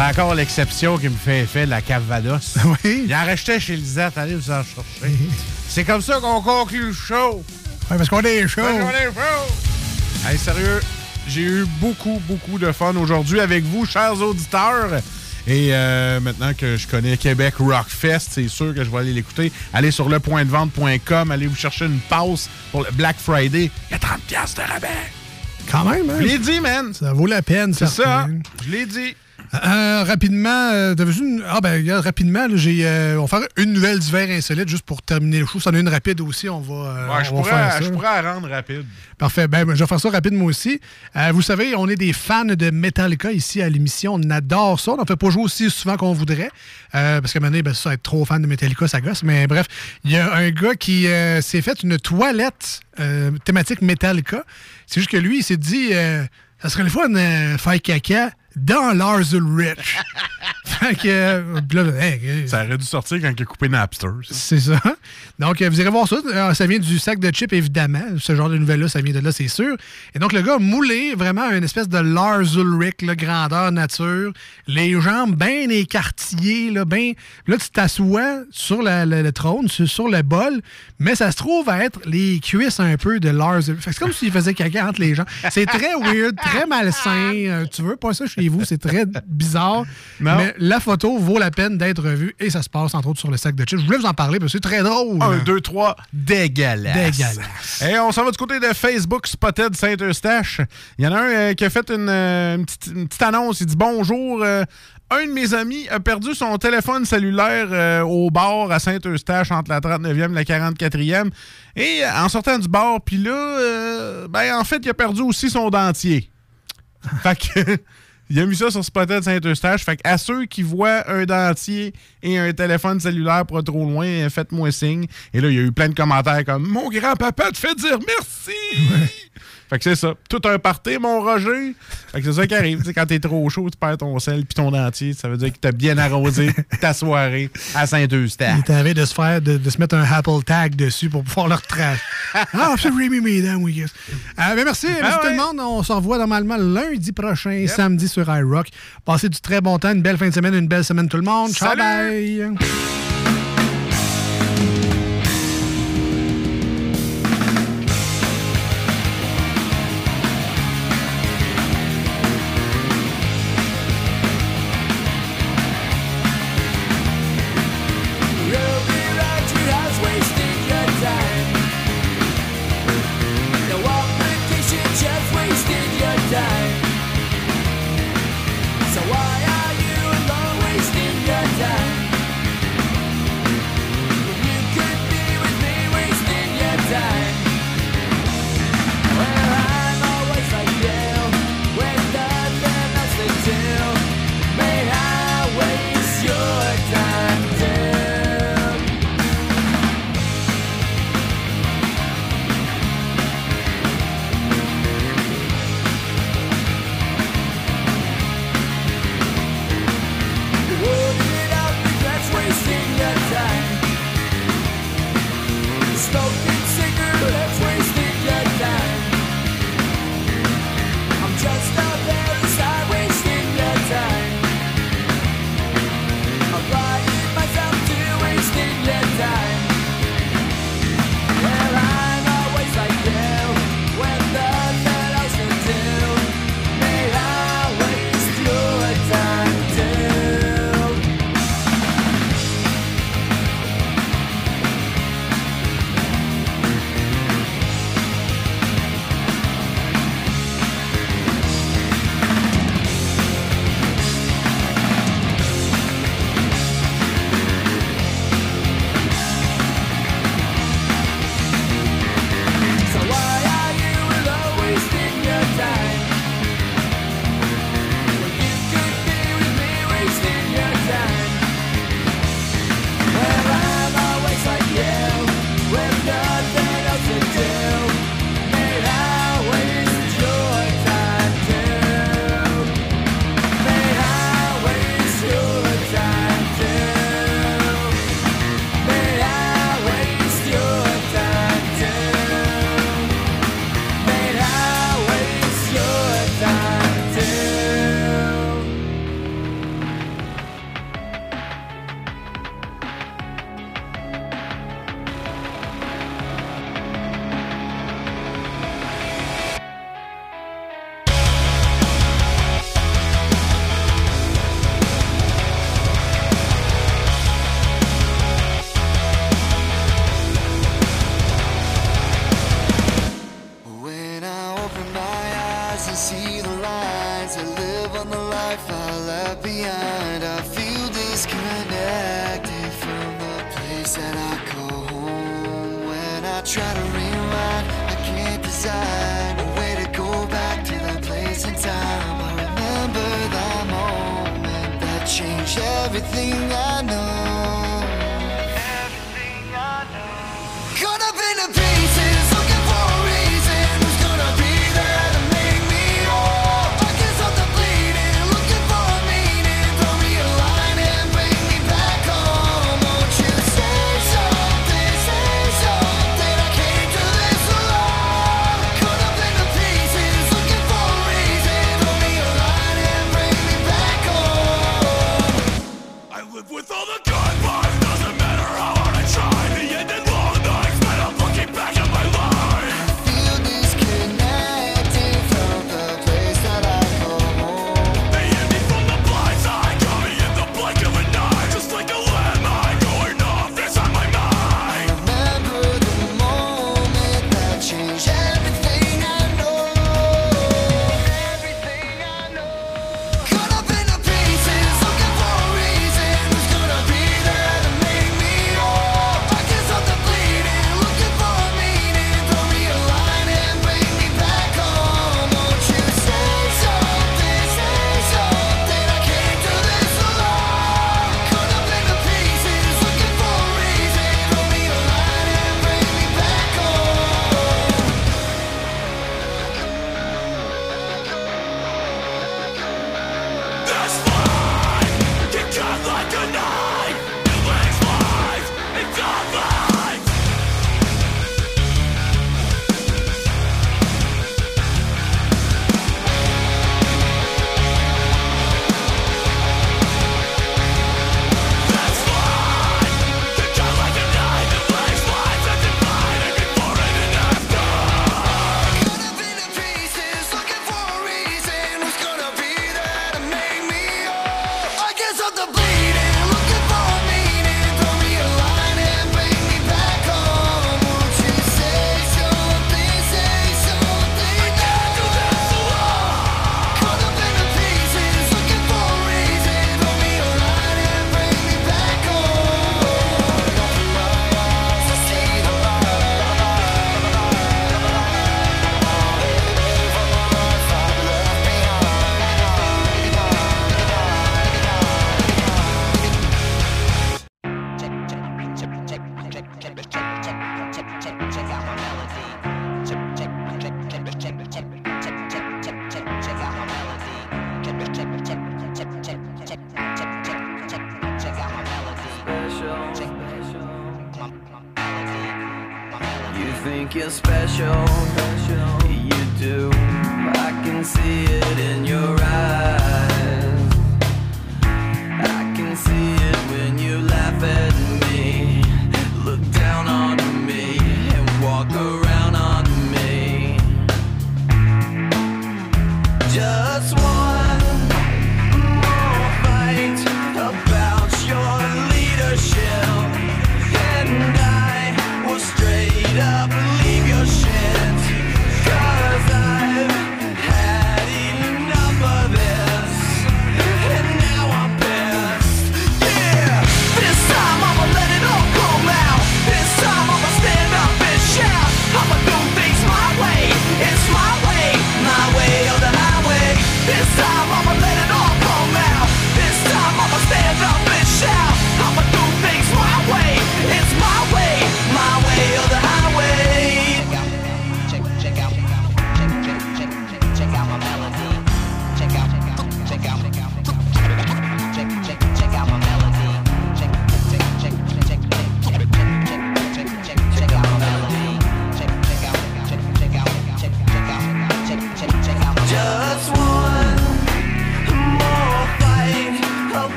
C'est encore l'exception qui me fait effet de la Cavados. Oui. Il en rachetait chez Lisette. Allez vous en chercher. C'est comme ça qu'on conclut le show. Oui, parce qu'on est chaud. Parce qu'on est chaud. Hey, sérieux, j'ai eu beaucoup, beaucoup de fun aujourd'hui avec vous, chers auditeurs. Et euh, maintenant que je connais Québec Rockfest, c'est sûr que je vais aller l'écouter. Allez sur lepointdevente.com, allez vous chercher une passe pour le Black Friday. Il y a 30 piastres de rabais. Quand même, hein? Je l'ai dit, man. Ça vaut la peine, C'est ça. Je l'ai dit. Euh, rapidement, euh, une- Ah ben regarde, rapidement, là, j'ai, euh, on va faire une nouvelle d'hiver insolite juste pour terminer le show. Ça en a une rapide aussi, on va, euh, Ouais, je on va faire pourrais, ça. je pourrais la rendre rapide. Parfait. Ben, je vais faire ça rapide, moi aussi. Euh, vous savez, on est des fans de Metallica ici à l'émission. On adore ça. On n'en fait pas jouer aussi souvent qu'on voudrait. Euh, parce que maintenant, ben, ça, être trop fan de Metallica, ça gosse. Mais bref, il y a un gars qui euh, s'est fait une toilette euh, thématique Metallica. C'est juste que lui, il s'est dit euh, ça serait le fun de faire caca dans Lars Ulrich. fait que. euh, là, hey, Ça aurait dû sortir quand il a coupé Napster. c'est ça. Donc, euh, vous irez voir ça. Euh, Ça vient du sac de chips, évidemment. Ce genre de nouvelles-là, ça vient de là, c'est sûr. Et donc, le gars moulé vraiment une espèce de Lars Ulrich, là, grandeur nature. Les jambes bien écartillées, là, bien... Là, tu t'assois sur la- la- le trône, sur, sur le bol, mais ça se trouve à être les cuisses un peu de Lars Ulrich. C'est comme s'il faisait caca entre les jambes. C'est très weird, très malsain. Euh, tu veux pas ça chez vous, c'est très bizarre. Non. Mais la photo vaut la peine d'être vue et ça se passe entre autres sur le sac de chips. Je voulais vous en parler parce que c'est très drôle. Un, deux, trois, dégueulasse. Dégueulasse. Et on s'en va du côté de Facebook Spotted Saint-Eustache. Il y en a un euh, qui a fait une, euh, une petite, une petite annonce. Il dit Bonjour. euh, un de mes amis a perdu son téléphone cellulaire euh, au bar à Saint-Eustache entre la 39e et la 44e. Et en sortant du bar, puis là, euh, ben, en fait, il a perdu aussi son dentier. fait que. Il a mis ça sur Spotted Saint-Eustache. Fait à ceux qui voient un dentier et un téléphone cellulaire pas trop loin, euh, faites-moi signe. Et là, il y a eu plein de commentaires comme Mon grand-papa te fait dire merci! Fait que c'est ça. Tout un party, mon Roger. Fait que c'est ça qui arrive. Tu sais, quand t'es trop chaud, tu perds ton sel puis ton dentier. Ça veut dire que t'as bien arrosé ta soirée à Saint-Eustache. Il t'avait de se faire, de, de se mettre un Apple tag dessus pour pouvoir le retracer. ah, c'est Rémi Mesdames, oui. yes. Euh, ben merci, merci tout le monde. On se revoit normalement lundi prochain, samedi sur iRock. Passez du très bon temps, une belle fin de semaine, une belle semaine tout le monde. Ciao, Salut! bye!